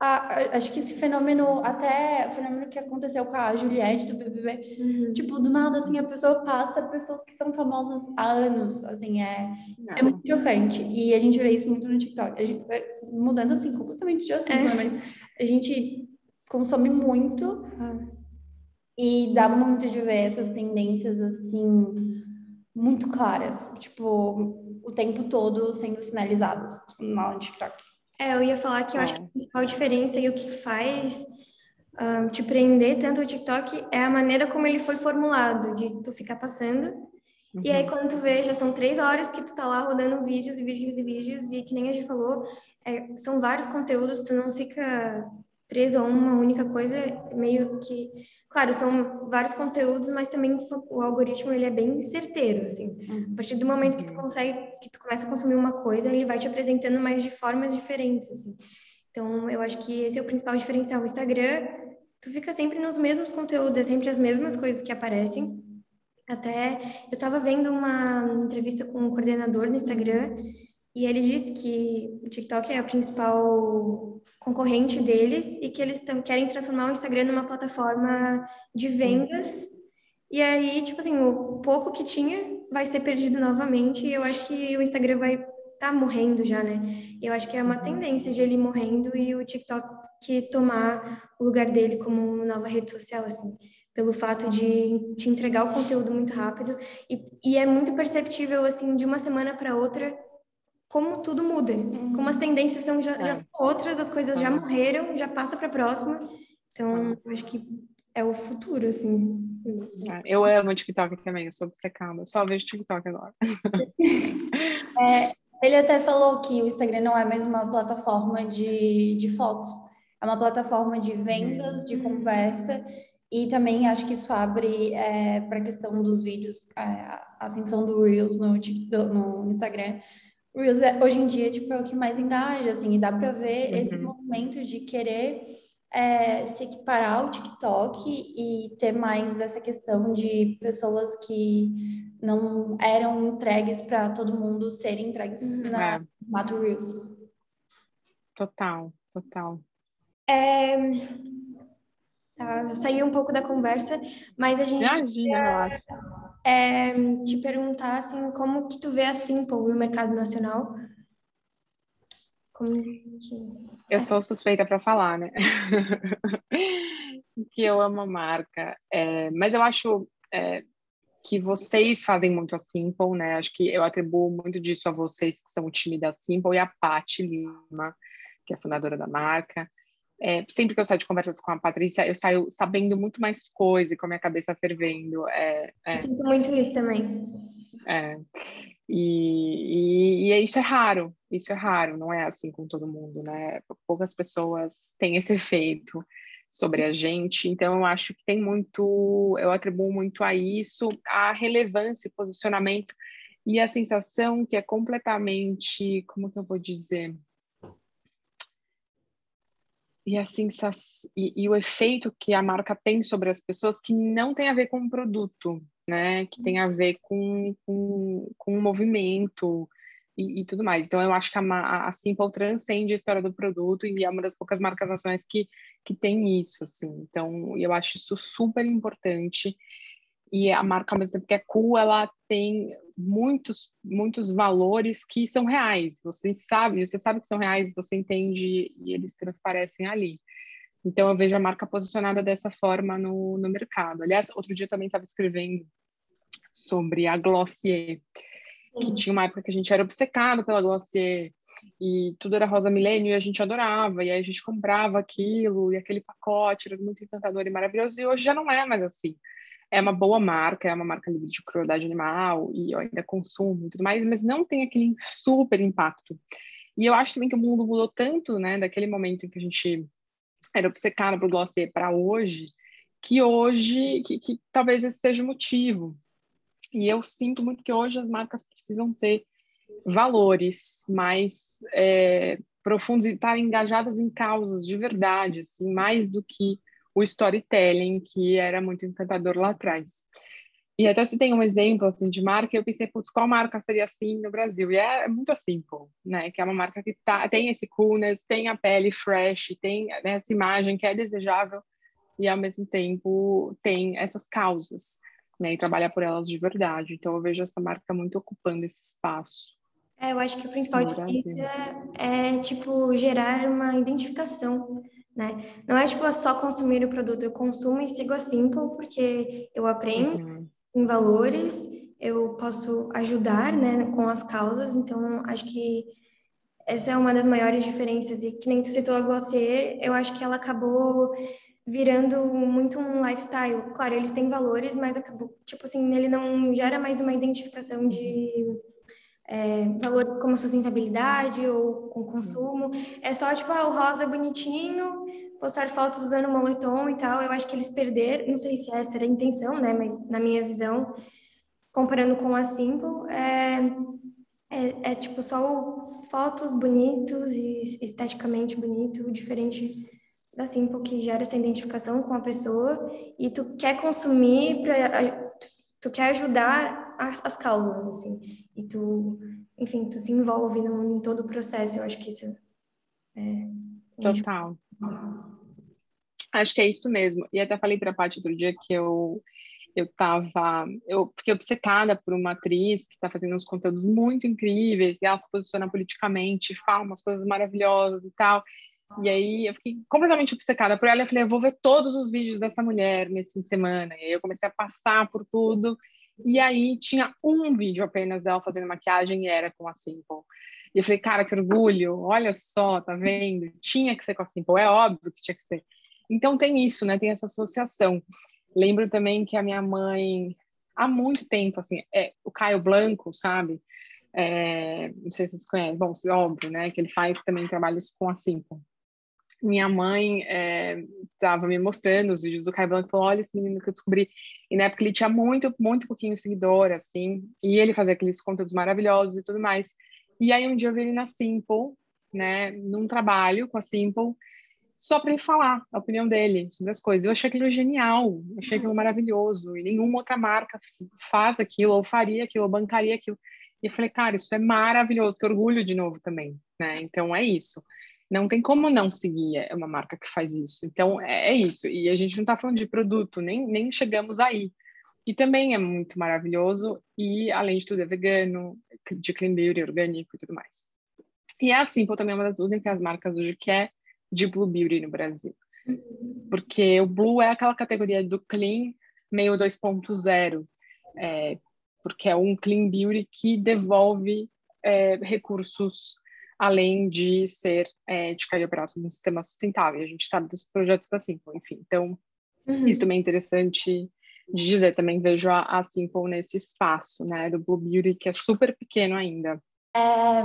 a, acho que esse fenômeno, até o fenômeno que aconteceu com a Juliette do BBB, uhum. tipo, do nada, assim, a pessoa passa pessoas que são famosas há anos, assim, é, é muito chocante. E a gente vê isso muito no TikTok. A gente vai mudando, assim, completamente de assunto, é. né? mas a gente consome muito uhum. e dá muito de ver essas tendências, assim, muito claras, tipo, o tempo todo sendo sinalizadas no TikTok.
É, eu ia falar que eu é. acho que a principal diferença e o que faz um, te prender tanto o TikTok é a maneira como ele foi formulado, de tu ficar passando. Uhum. E aí, uhum. quando tu vê, já são três horas que tu tá lá rodando vídeos e vídeos e vídeos, e que nem a gente falou, é, são vários conteúdos, tu não fica preso a uma única coisa, meio que, claro, são vários conteúdos, mas também o algoritmo ele é bem certeiro, assim. A partir do momento que tu uhum. consegue, que tu começa a consumir uma coisa, ele vai te apresentando mais de formas diferentes, assim. Então, eu acho que esse é o principal diferencial. O Instagram, tu fica sempre nos mesmos conteúdos, é sempre as mesmas coisas que aparecem. Até eu estava vendo uma entrevista com um coordenador no Instagram e ele disse que o TikTok é a principal concorrente deles e que eles querem transformar o Instagram numa plataforma de vendas. E aí, tipo assim, o pouco que tinha vai ser perdido novamente. E eu acho que o Instagram vai estar tá morrendo já, né? Eu acho que é uma uhum. tendência de ele morrendo e o TikTok que tomar o lugar dele como nova rede social, assim pelo fato de te entregar o conteúdo muito rápido e, e é muito perceptível assim de uma semana para outra como tudo muda, uhum. como as tendências são, já, é. já são outras, as coisas já morreram, já passa para a próxima. Então, eu acho que é o futuro, assim.
É, eu amo TikTok também, eu sou obcecada, só vejo TikTok agora.
É, ele até falou que o Instagram não é mais uma plataforma de, de fotos, é uma plataforma de vendas, de conversa, e também acho que isso abre é, para a questão dos vídeos, é, a ascensão do Reels no, no Instagram, Reels é, hoje em dia tipo, é o que mais engaja, assim, e dá para ver uhum. esse movimento de querer é, se equiparar ao TikTok e ter mais essa questão de pessoas que não eram entregues para todo mundo serem entregues uhum. na é. formato Reels.
Total, total.
É... Tá, eu saí um pouco da conversa, mas a gente...
Imagina, eu acho
é, te perguntar assim, como que tu vê a Simple no mercado nacional?
Como que... Eu sou suspeita para falar, né? que eu amo a marca, é, mas eu acho é, que vocês fazem muito a Simple, né? Acho que eu atribuo muito disso a vocês que são o time da Simple e a Paty Lima, que é fundadora da marca. É, sempre que eu saio de conversas com a Patrícia, eu saio sabendo muito mais coisa e com a minha cabeça fervendo. É,
é. Eu sinto muito isso também.
É. E, e, e, isso é raro, isso é raro, não é assim com todo mundo, né? Poucas pessoas têm esse efeito sobre a gente, então eu acho que tem muito, eu atribuo muito a isso, a relevância, posicionamento e a sensação que é completamente, como que eu vou dizer? E assim e, e, o efeito que a marca tem sobre as pessoas que não tem a ver com o produto, né? Que tem a ver com, com, com o movimento e, e, tudo mais. Então eu acho que a, a Simple transcende a história do produto e é uma das poucas marcas nacionais que, que tem isso, assim. Então eu acho isso super importante e a marca, ao mesmo tempo que é cool, ela tem muitos, muitos valores que são reais. Você sabe, você sabe que são reais, você entende e eles transparecem ali. Então, eu vejo a marca posicionada dessa forma no, no mercado. Aliás, outro dia também estava escrevendo sobre a Glossier, que uhum. tinha uma época que a gente era obcecado pela Glossier, e tudo era rosa milênio e a gente adorava, e aí a gente comprava aquilo, e aquele pacote era muito encantador e maravilhoso, e hoje já não é mais assim é uma boa marca, é uma marca livre de crueldade animal e eu ainda consumo e tudo mais, mas não tem aquele super impacto. E eu acho também que o mundo mudou tanto, né, daquele momento em que a gente era obcecado por Glossier para hoje, que hoje, que, que talvez esse seja o motivo. E eu sinto muito que hoje as marcas precisam ter valores mais é, profundos e estar engajadas em causas de verdade, assim, mais do que o storytelling, que era muito encantador lá atrás. E até se tem um exemplo assim de marca, eu pensei, putz, qual marca seria assim no Brasil? E é, é muito Simple, né? Que é uma marca que tá, tem esse coolness, tem a pele fresh, tem né, essa imagem que é desejável e ao mesmo tempo tem essas causas, né? E trabalha por elas de verdade. Então eu vejo essa marca muito ocupando esse espaço.
É, eu acho que o principal difícil é, é, tipo, gerar uma identificação né? Não é tipo só consumir o produto, eu consumo e sigo a Simple porque eu aprendo uhum. em valores, eu posso ajudar, né, com as causas, então acho que essa é uma das maiores diferenças e que nem tu citou a Glossier, eu acho que ela acabou virando muito um lifestyle. Claro, eles têm valores, mas acabou, tipo assim, ele não gera mais uma identificação de é, valores como sustentabilidade ou com consumo. É só, tipo, ah, o rosa é bonitinho, postar fotos usando moletom e tal. Eu acho que eles perderam, não sei se essa era a intenção, né? Mas na minha visão, comparando com a Simple, é, é, é tipo só fotos bonitos e esteticamente bonito, diferente da Simple, que gera essa identificação com a pessoa e tu quer consumir para tu quer ajudar as, as causas, assim, e tu, enfim, tu se envolve no, em todo o processo, eu acho que isso é...
Total. Acho que é isso mesmo. E até falei para a Paty outro dia que eu eu tava, eu fiquei obcecada por uma atriz que está fazendo uns conteúdos muito incríveis e ela se posiciona politicamente, fala umas coisas maravilhosas e tal. E aí eu fiquei completamente obcecada por ela. Eu falei, eu vou ver todos os vídeos dessa mulher nesse fim de semana. E aí eu comecei a passar por tudo. E aí tinha um vídeo apenas dela fazendo maquiagem e era com a Simple. E eu falei, cara, que orgulho, olha só, tá vendo? Tinha que ser com a Simple, é óbvio que tinha que ser. Então tem isso, né? Tem essa associação. Lembro também que a minha mãe, há muito tempo, assim, é, o Caio Blanco, sabe? É, não sei se vocês conhecem, bom, óbvio, né? Que ele faz também trabalhos com a Simple minha mãe estava é, me mostrando os vídeos do Caio Blanco falou: olha esse menino que eu descobri. E na época ele tinha muito, muito pouquinho seguidor, assim, e ele fazia aqueles conteúdos maravilhosos e tudo mais. E aí um dia eu vi ele na Simple, né, num trabalho com a Simple, só para ele falar a opinião dele sobre as coisas. Eu achei aquilo genial, achei aquilo maravilhoso, e nenhuma outra marca faz aquilo, ou faria aquilo, ou bancaria aquilo. E eu falei, cara, isso é maravilhoso, que orgulho de novo também, né? Então é isso não tem como não seguir é uma marca que faz isso. Então, é, é isso. E a gente não está falando de produto, nem, nem chegamos aí. Que também é muito maravilhoso e, além de tudo, é vegano, de clean beauty, orgânico e tudo mais. E a Simple também é uma das únicas marcas hoje que é de Blue Beauty no Brasil. Porque o Blue é aquela categoria do clean meio 2.0, é, porque é um clean beauty que devolve é, recursos além de ser é, de cair braço no sistema sustentável. A gente sabe dos projetos da Simple, enfim. Então, uhum. isso também é interessante de dizer. Também vejo a, a Simple nesse espaço, né, do Blue Beauty, que é super pequeno ainda.
É,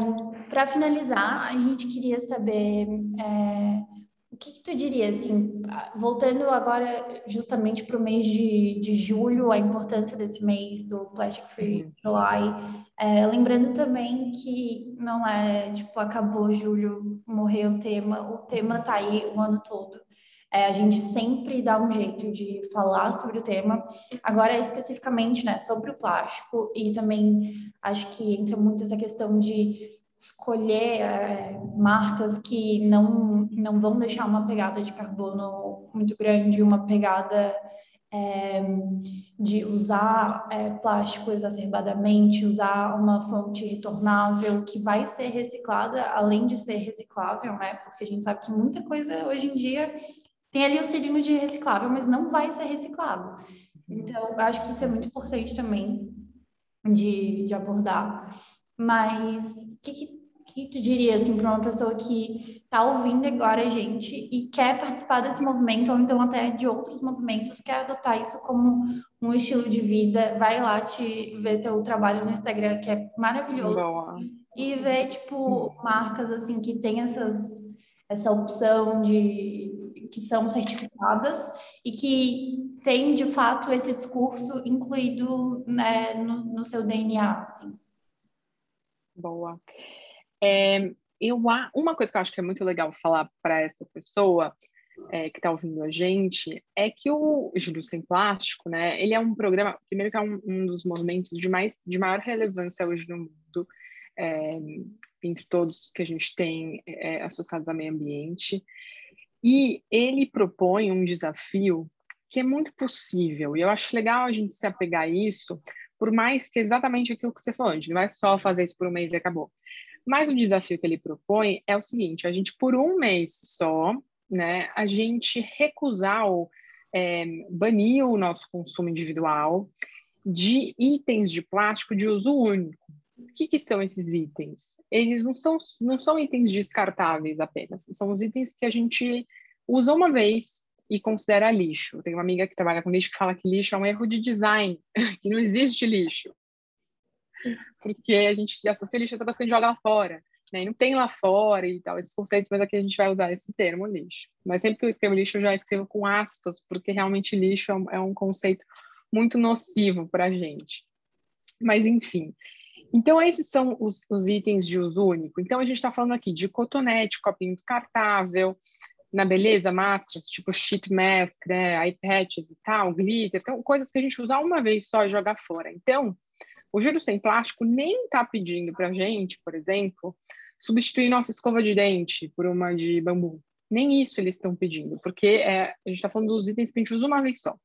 Para finalizar, a gente queria saber é, o que, que, tu diria, assim, voltando agora justamente para o mês de, de julho, a importância desse mês do Plastic Free uhum. July, é, lembrando também que não é, tipo, acabou julho, morreu o tema, o tema tá aí o ano todo. É, a gente sempre dá um jeito de falar sobre o tema. Agora, especificamente, né, sobre o plástico, e também acho que entra muito essa questão de escolher é, marcas que não, não vão deixar uma pegada de carbono muito grande, uma pegada é, de usar é, plástico exacerbadamente, usar uma fonte retornável que vai ser reciclada, além de ser reciclável, né? Porque a gente sabe que muita coisa hoje em dia tem ali o selinho de reciclável, mas não vai ser reciclado. Então, acho que isso é muito importante também de, de abordar. Mas o que, que, que, tu diria assim, para uma pessoa que está ouvindo agora a gente e quer participar desse movimento, ou então até de outros movimentos, quer adotar isso como um estilo de vida? Vai lá te ver teu trabalho no Instagram, que é maravilhoso. Boa. E ver, tipo, marcas assim que tem essas, essa opção de que são certificadas e que tem de fato esse discurso incluído né, no, no seu DNA, assim.
Boa. É, eu, uma coisa que eu acho que é muito legal falar para essa pessoa é, que está ouvindo a gente é que o Júlio Sem Plástico, né, ele é um programa, primeiro que é um, um dos movimentos de, mais, de maior relevância hoje no mundo, é, entre todos que a gente tem é, associados ao meio ambiente, e ele propõe um desafio que é muito possível, e eu acho legal a gente se apegar a isso, por mais que exatamente aquilo que você falou, a gente não vai só fazer isso por um mês e acabou. Mas o desafio que ele propõe é o seguinte: a gente, por um mês só, né, a gente recusar ou é, banir o nosso consumo individual de itens de plástico de uso único. O que, que, são esses itens? Eles não são, não são itens descartáveis apenas, são os itens que a gente usa uma vez e considera lixo. Tem uma amiga que trabalha com lixo que fala que lixo é um erro de design, que não existe lixo. Porque a gente associa lixo a essa coisa que a gente joga lá fora. Né? E não tem lá fora e tal, esses conceitos, mas aqui a gente vai usar esse termo, lixo. Mas sempre que eu escrevo lixo, eu já escrevo com aspas, porque realmente lixo é um, é um conceito muito nocivo para a gente. Mas, enfim. Então, esses são os, os itens de uso único. Então, a gente está falando aqui de cotonete, copinho descartável, na beleza, máscaras, tipo sheet mask, né, eye patches e tal, glitter, então, coisas que a gente usa uma vez só e jogar fora. Então, o Giro Sem Plástico nem está pedindo para a gente, por exemplo, substituir nossa escova de dente por uma de bambu. Nem isso eles estão pedindo, porque é, a gente está falando dos itens que a gente usa uma vez só.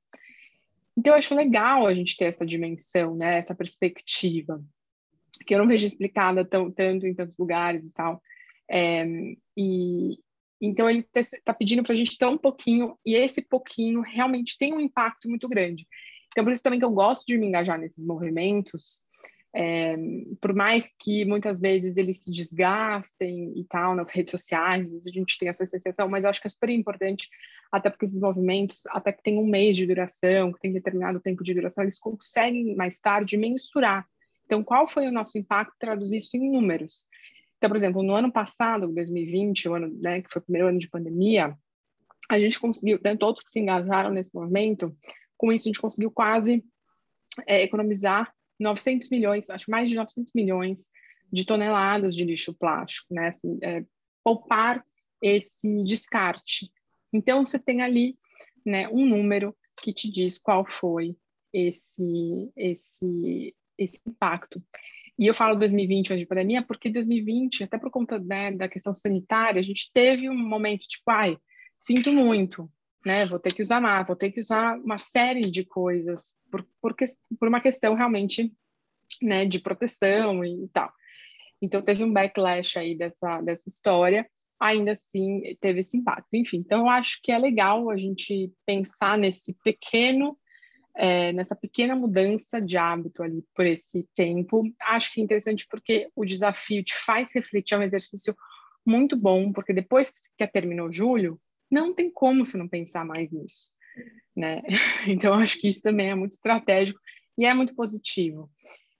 Então, eu acho legal a gente ter essa dimensão, né, essa perspectiva, que eu não vejo explicada tão, tanto em tantos lugares e tal. É, e, então, ele está pedindo para a gente ter um pouquinho, e esse pouquinho realmente tem um impacto muito grande. Então, por isso também que eu gosto de me engajar nesses movimentos, é, por mais que muitas vezes eles se desgastem e tal nas redes sociais, a gente tem essa sensação, mas eu acho que é super importante, até porque esses movimentos, até que tem um mês de duração, que tem determinado tempo de duração, eles conseguem mais tarde mensurar. Então, qual foi o nosso impacto? Traduzir isso em números. Então, por exemplo, no ano passado, 2020, o ano né, que foi o primeiro ano de pandemia, a gente conseguiu, tanto outros que se engajaram nesse movimento, com isso a gente conseguiu quase é, economizar 900 milhões, acho mais de 900 milhões de toneladas de lixo plástico, né? Assim, é, poupar esse descarte. Então, você tem ali né, um número que te diz qual foi esse, esse, esse impacto. E eu falo 2020, ano de pandemia, porque 2020, até por conta né, da questão sanitária, a gente teve um momento tipo, ai, sinto muito, né? Vou ter que usar mapa, vou ter que usar uma série de coisas por, por, que, por uma questão realmente né, de proteção e tal. Então teve um backlash aí dessa, dessa história, ainda assim teve esse impacto. Enfim, então eu acho que é legal a gente pensar nesse pequeno é, nessa pequena mudança de hábito ali por esse tempo. Acho que é interessante porque o desafio te faz refletir, é um exercício muito bom, porque depois que terminou julho, não tem como você não pensar mais nisso, né? Então, acho que isso também é muito estratégico e é muito positivo.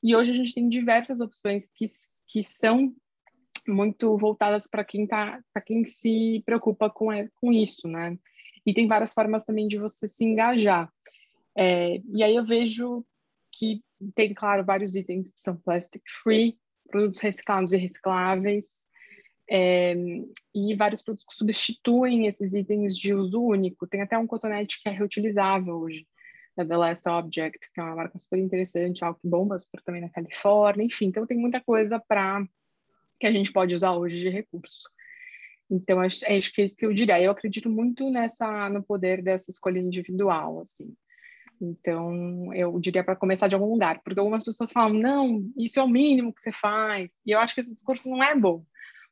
E hoje a gente tem diversas opções que, que são muito voltadas para quem tá, para quem se preocupa com, com isso, né? E tem várias formas também de você se engajar. É, e aí eu vejo que tem, claro, vários itens que são plastic free, produtos reciclados e recicláveis, é, e vários produtos que substituem esses itens de uso único. Tem até um cotonete que é reutilizável hoje, da The Last Object, que é uma marca super interessante, algo que bomba super também na Califórnia, enfim. Então tem muita coisa para que a gente pode usar hoje de recurso. Então acho, acho que é isso que eu diria. Eu acredito muito nessa no poder dessa escolha individual, assim. Então, eu diria para começar de algum lugar, porque algumas pessoas falam, não, isso é o mínimo que você faz, e eu acho que esse discurso não é bom.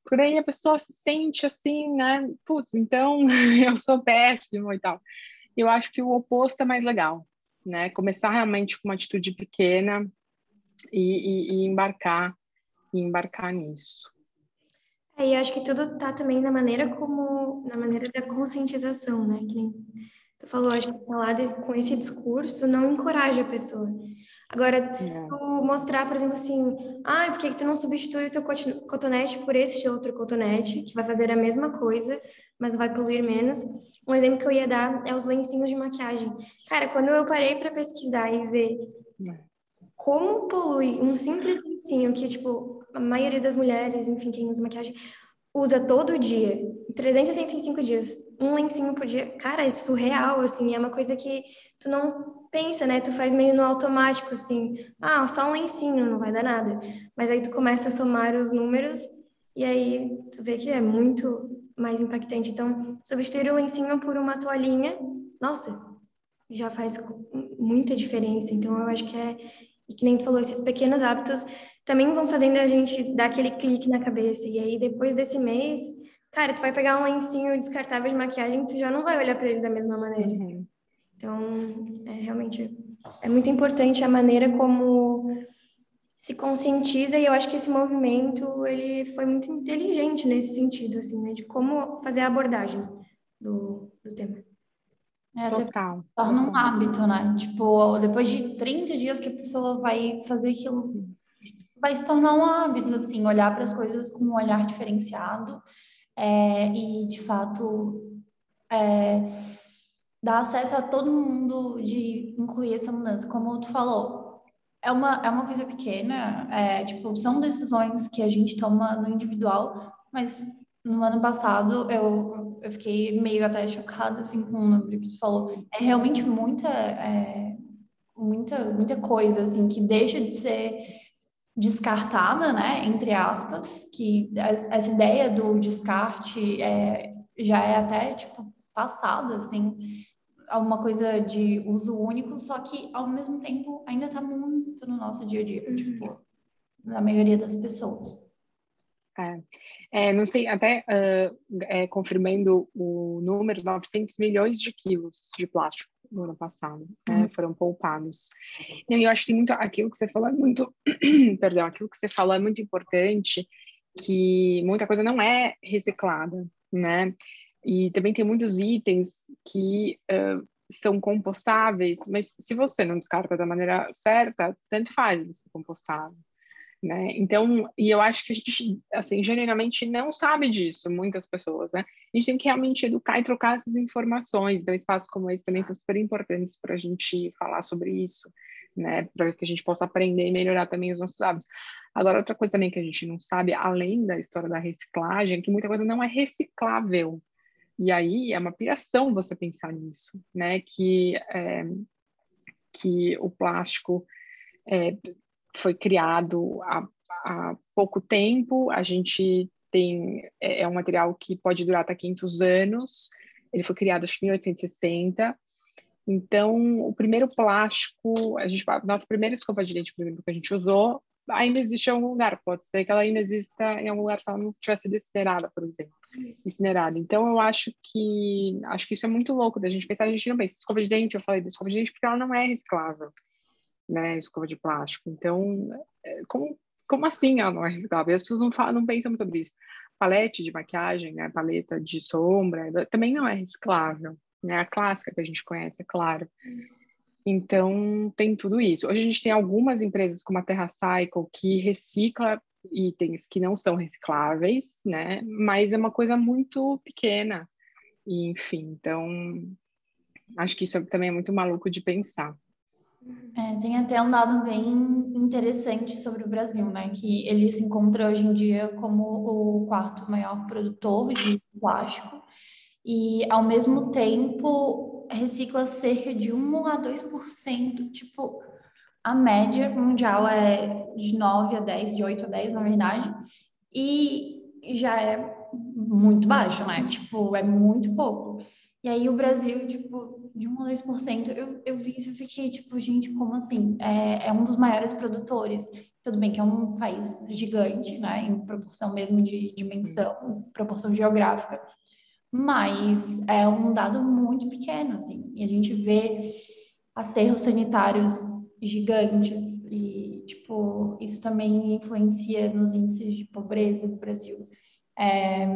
Por aí a pessoa se sente assim, né? Putz, então eu sou péssimo e tal. Eu acho que o oposto é mais legal, né? Começar realmente com uma atitude pequena e, e, e embarcar, e embarcar nisso.
É, e acho que tudo tá também na maneira como, na maneira da conscientização, né? Que tu falou, acho que falar de, com esse discurso não encoraja a pessoa. Agora, é. tu mostrar, por exemplo, assim, ah, por que, que tu não substitui o teu cotonete por esse outro cotonete, que vai fazer a mesma coisa, mas vai poluir menos. Um exemplo que eu ia dar é os lencinhos de maquiagem. Cara, quando eu parei para pesquisar e ver é. como polui um simples lencinho que, tipo, a maioria das mulheres, enfim, quem usa maquiagem, usa todo dia, 365 dias, um lencinho por dia. Cara, é surreal, assim, é uma coisa que tu não pensa, né? Tu faz meio no automático, assim, ah, só um lencinho, não vai dar nada. Mas aí tu começa a somar os números e aí tu vê que é muito mais impactante. Então, substituir o lencinho por uma toalhinha, nossa, já faz muita diferença. Então, eu acho que é, e que nem tu falou, esses pequenos hábitos também vão fazendo a gente dar aquele clique na cabeça. E aí, depois desse mês, cara, tu vai pegar um lencinho descartável de maquiagem, tu já não vai olhar para ele da mesma maneira. Uhum. Então, é realmente é muito importante a maneira como se conscientiza e eu acho que esse movimento ele foi muito inteligente nesse sentido, assim, né, de como fazer a abordagem do, do tema.
É, Total. Torna um hábito, né? Tipo, depois de 30 dias que a pessoa vai fazer aquilo, vai se tornar um hábito, assim, olhar para as coisas com um olhar diferenciado é, e, de fato, é, dar acesso a todo mundo de incluir essa mudança. Como tu falou, é uma, é uma coisa pequena, é, tipo, são decisões que a gente toma no individual, mas no ano passado eu, eu fiquei meio até chocada, assim, com o número que tu falou. É realmente muita, é, muita, muita coisa, assim, que deixa de ser descartada, né, entre aspas, que essa ideia do descarte é, já é até, tipo, passada, assim, uma coisa de uso único, só que ao mesmo tempo ainda está muito no nosso dia a dia, uhum. tipo, na maioria das pessoas.
É, é não sei, até uh, é, confirmando o número, 900 milhões de quilos de plástico no ano passado né, uhum. foram poupados. E eu acho que muito aquilo que você falou é muito, perdão, aquilo que você falou é muito importante, que muita coisa não é reciclada, né? E também tem muitos itens que uh, são compostáveis, mas se você não descarta da maneira certa, tanto faz ele ser compostado. Né? Então, e eu acho que a gente, assim, genuinamente não sabe disso, muitas pessoas, né? A gente tem que realmente educar e trocar essas informações. Então, espaços como esse também são super importantes para a gente falar sobre isso, né? Para que a gente possa aprender e melhorar também os nossos hábitos. Agora, outra coisa também que a gente não sabe, além da história da reciclagem, é que muita coisa não é reciclável. E aí é uma piração você pensar nisso, né? Que, é, que o plástico é, foi criado há, há, pouco tempo, a gente tem é, é um material que pode durar até 500 anos, ele foi criado em 1860. Então, o primeiro plástico, a gente, a nossa primeira escova de dente, por exemplo, que a gente usou, ainda existe em algum lugar. Pode ser que ela ainda exista em algum lugar se ela não tivesse sido incinerada, por exemplo. Incinerada. Então, eu acho que acho que isso é muito louco da gente pensar. A gente não pensa escova de dente, eu falei da escova de dente porque ela não é reciclável, né? Escova de plástico. Então, é, como, como assim ela não é reciclável? As pessoas não, falam, não pensam muito sobre isso. Palete de maquiagem, né? Paleta de sombra, também não é reciclável. Né? A clássica que a gente conhece, é claro. Então, tem tudo isso. Hoje a gente tem algumas empresas como a TerraCycle que recicla itens que não são recicláveis, né? Mas é uma coisa muito pequena. E, enfim, então acho que isso também é muito maluco de pensar.
É, tem até um dado bem interessante sobre o Brasil, né? Que ele se encontra hoje em dia como o quarto maior produtor de plástico e, ao mesmo tempo, recicla cerca de 1 a 2%. Tipo, a média mundial é de 9 a 10, de 8 a 10, na verdade, e já é muito baixo, né? Tipo, é muito pouco. E aí o Brasil, tipo, de 1 a 2%, eu, eu vi isso e fiquei, tipo, gente, como assim? É, é um dos maiores produtores. Tudo bem que é um país gigante, né? Em proporção mesmo de dimensão, proporção geográfica. Mas é um dado muito pequeno, assim. E a gente vê aterros sanitários gigantes e, tipo, isso também influencia nos índices de pobreza do Brasil. É,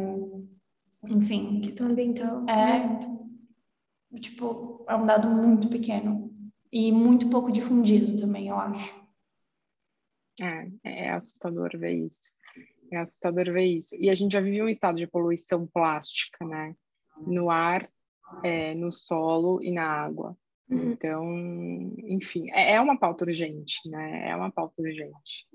enfim.
Questão ambiental.
É, né? Tipo, é um dado muito pequeno e muito pouco difundido também, eu acho.
É, é assustador ver isso. É assustador ver isso. E a gente já vive um estado de poluição plástica, né? No ar, é, no solo e na água. Uhum. Então, enfim, é, é uma pauta urgente, né? É uma pauta urgente.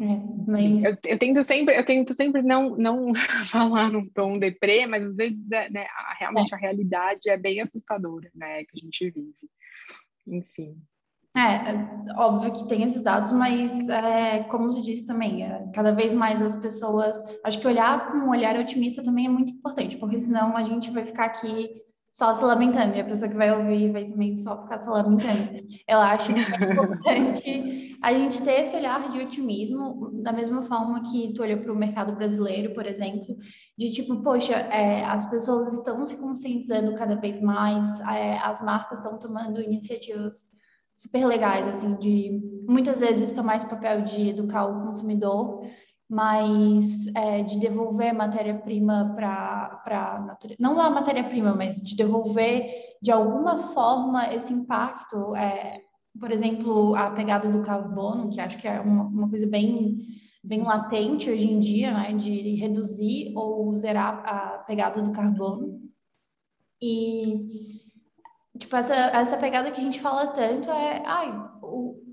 É, mas...
eu, eu, tento sempre, eu tento sempre não, não falar num tom deprê, mas às vezes é, né, a, realmente é. a realidade é bem assustadora, né, que a gente vive. Enfim.
É, é óbvio que tem esses dados, mas como tu disse também, cada vez mais as pessoas, acho que olhar com um olhar otimista também é muito importante, porque senão a gente vai ficar aqui só se lamentando, e a pessoa que vai ouvir vai também só ficar se lamentando. Eu acho que é importante a gente ter esse olhar de otimismo, da mesma forma que tu olhou para o mercado brasileiro, por exemplo, de tipo, poxa, é, as pessoas estão se conscientizando cada vez mais, é, as marcas estão tomando iniciativas super legais, assim, de muitas vezes tomar esse papel de educar o consumidor, mas é, de devolver matéria-prima para a natureza. Não a matéria-prima, mas de devolver de alguma forma esse impacto. É, por exemplo, a pegada do carbono, que acho que é uma, uma coisa bem, bem latente hoje em dia, né, de reduzir ou zerar a pegada do carbono. E, tipo, essa, essa pegada que a gente fala tanto é, ai, o,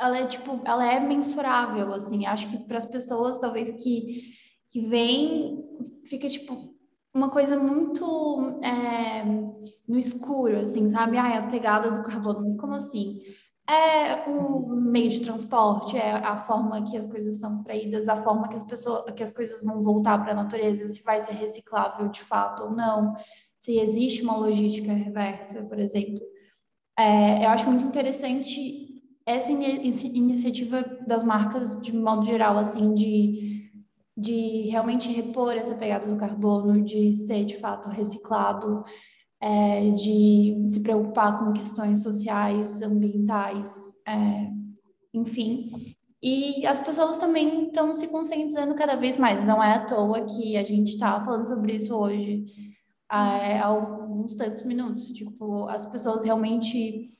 ela é tipo, ela é mensurável, assim. Acho que para as pessoas talvez que que vem fica tipo uma coisa muito é, no escuro, assim, sabe? Ah, a pegada do carbono, mas como assim? É o meio de transporte, é a forma que as coisas são extraídas, a forma que as pessoas, que as coisas vão voltar para a natureza, se vai ser reciclável de fato ou não, se existe uma logística reversa, por exemplo. É, eu acho muito interessante essa iniciativa das marcas, de modo geral, assim, de, de realmente repor essa pegada do carbono, de ser de fato reciclado, é, de se preocupar com questões sociais, ambientais, é, enfim. E as pessoas também estão se conscientizando cada vez mais. Não é à toa que a gente está falando sobre isso hoje é, há alguns tantos minutos. Tipo, as pessoas realmente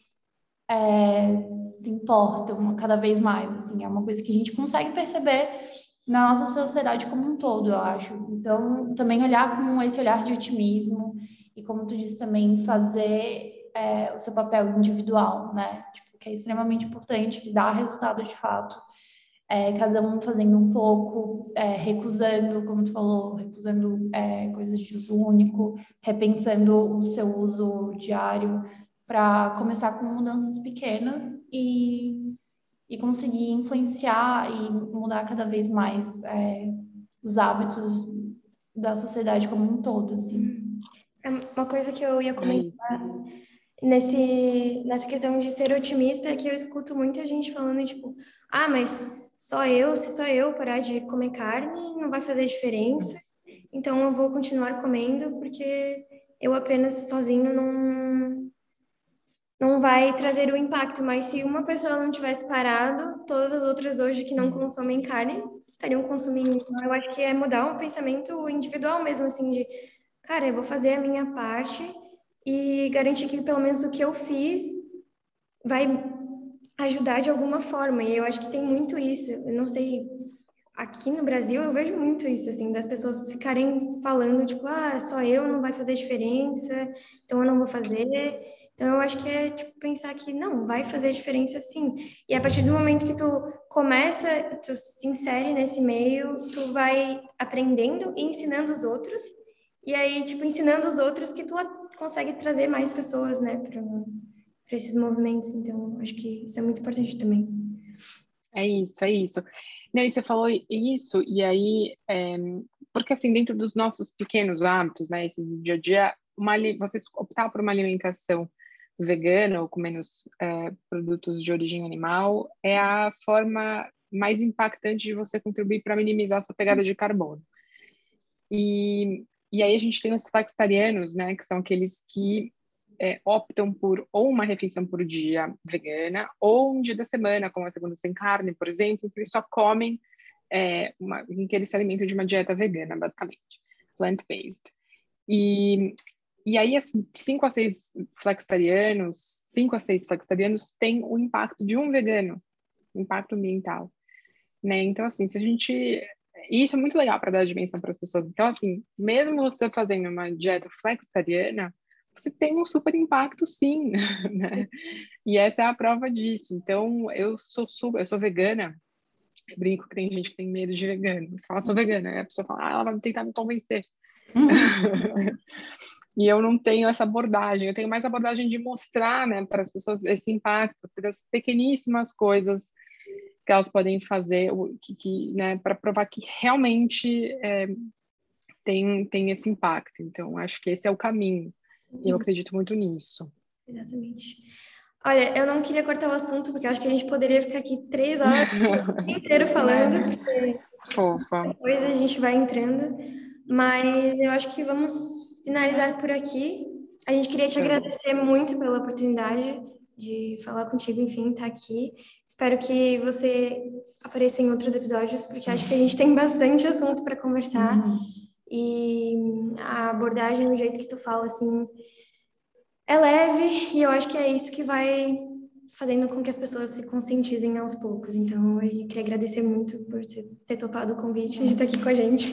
é, se importam cada vez mais, assim, é uma coisa que a gente consegue perceber na nossa sociedade como um todo, eu acho. Então, também olhar com esse olhar de otimismo e, como tu disse, também fazer é, o seu papel individual, né? Tipo, que é extremamente importante, que dá resultado de fato. É, cada um fazendo um pouco, é, recusando, como tu falou, recusando é, coisas de uso único, repensando o seu uso diário, para começar com mudanças pequenas e, e conseguir influenciar e mudar cada vez mais é, os hábitos da sociedade como um todo, assim.
É uma coisa que eu ia comentar é nesse, nessa questão de ser otimista é que eu escuto muita gente falando, tipo, ah, mas só eu, se só eu parar de comer carne, não vai fazer diferença, então eu vou continuar comendo porque eu apenas sozinho não, não vai trazer o impacto, mas se uma pessoa não tivesse parado, todas as outras hoje que não consomem carne estariam consumindo. Então, eu acho que é mudar um pensamento individual mesmo, assim, de, cara, eu vou fazer a minha parte e garantir que pelo menos o que eu fiz vai ajudar de alguma forma. E eu acho que tem muito isso. Eu não sei aqui no Brasil eu vejo muito isso, assim, das pessoas ficarem falando, tipo, ah, só eu não vai fazer diferença, então eu não vou fazer. Então eu acho que é, tipo, pensar que não, vai fazer diferença sim. E a partir do momento que tu começa, tu se insere nesse meio, tu vai aprendendo e ensinando os outros. E aí, tipo, ensinando os outros que tu consegue trazer mais pessoas, né, para esses movimentos. Então, acho que isso é muito importante também.
É isso, é isso. Não, e você falou isso, e aí, é, porque assim, dentro dos nossos pequenos hábitos, né, esses do dia a dia, uma, você optar por uma alimentação vegana ou com menos é, produtos de origem animal é a forma mais impactante de você contribuir para minimizar a sua pegada de carbono. E, e aí a gente tem os flexitarianos, né, que são aqueles que é, optam por ou uma refeição por dia vegana ou um dia da semana, como a segunda sem carne, por exemplo, que eles só comem é, uma, em que eles se alimentam de uma dieta vegana, basicamente, plant-based. E, e aí, assim, cinco a seis flexitarianos, cinco a seis flexitarianos têm o impacto de um vegano, impacto ambiental, né? Então, assim, se a gente e isso é muito legal para dar dimensão para as pessoas. Então, assim, mesmo você fazendo uma dieta flexitariana, você tem um super impacto sim, né? E essa é a prova disso. Então, eu sou super, eu sou vegana. Eu brinco que tem gente que tem medo de vegano. Você fala, sou vegana, aí a pessoa fala, ah, ela vai tentar me convencer. Uhum. e eu não tenho essa abordagem, eu tenho mais abordagem de mostrar, né, para as pessoas esse impacto, das pequeníssimas coisas que elas podem fazer, que, que né, para provar que realmente é, tem, tem esse impacto. Então, acho que esse é o caminho. E eu uhum. acredito muito nisso.
Exatamente. Olha, eu não queria cortar o assunto, porque eu acho que a gente poderia ficar aqui três horas inteiro falando, porque
Fofa.
depois a gente vai entrando. Mas eu acho que vamos finalizar por aqui. A gente queria te agradecer muito pela oportunidade de falar contigo, enfim, estar tá aqui. Espero que você apareça em outros episódios, porque acho que a gente tem bastante assunto para conversar. Uhum. E a abordagem, o jeito que tu fala, assim, é leve e eu acho que é isso que vai fazendo com que as pessoas se conscientizem aos poucos. Então, eu queria agradecer muito por ter topado o convite de estar aqui com a gente.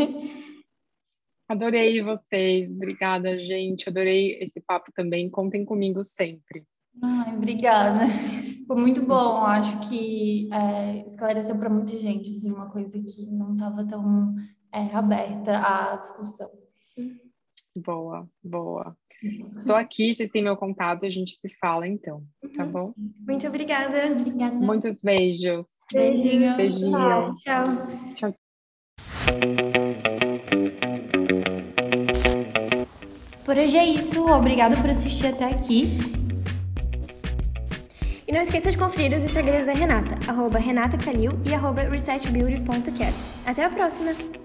Adorei vocês, obrigada, gente. Adorei esse papo também. Contem comigo sempre.
Ai, obrigada. Foi muito bom. Acho que é, esclareceu para muita gente assim, uma coisa que não estava tão é, aberta à discussão.
Boa, boa. Estou aqui, vocês têm meu contato, a gente se fala então, tá uhum. bom?
Muito obrigada.
Obrigada.
Muitos beijos.
Beijinhos.
Beijinhos.
Tchau.
Tchau.
Por hoje é isso. Obrigada por assistir até aqui.
E não esqueça de conferir os Instagrams da Renata, arroba e arroba resetbeauty.care. Até a próxima!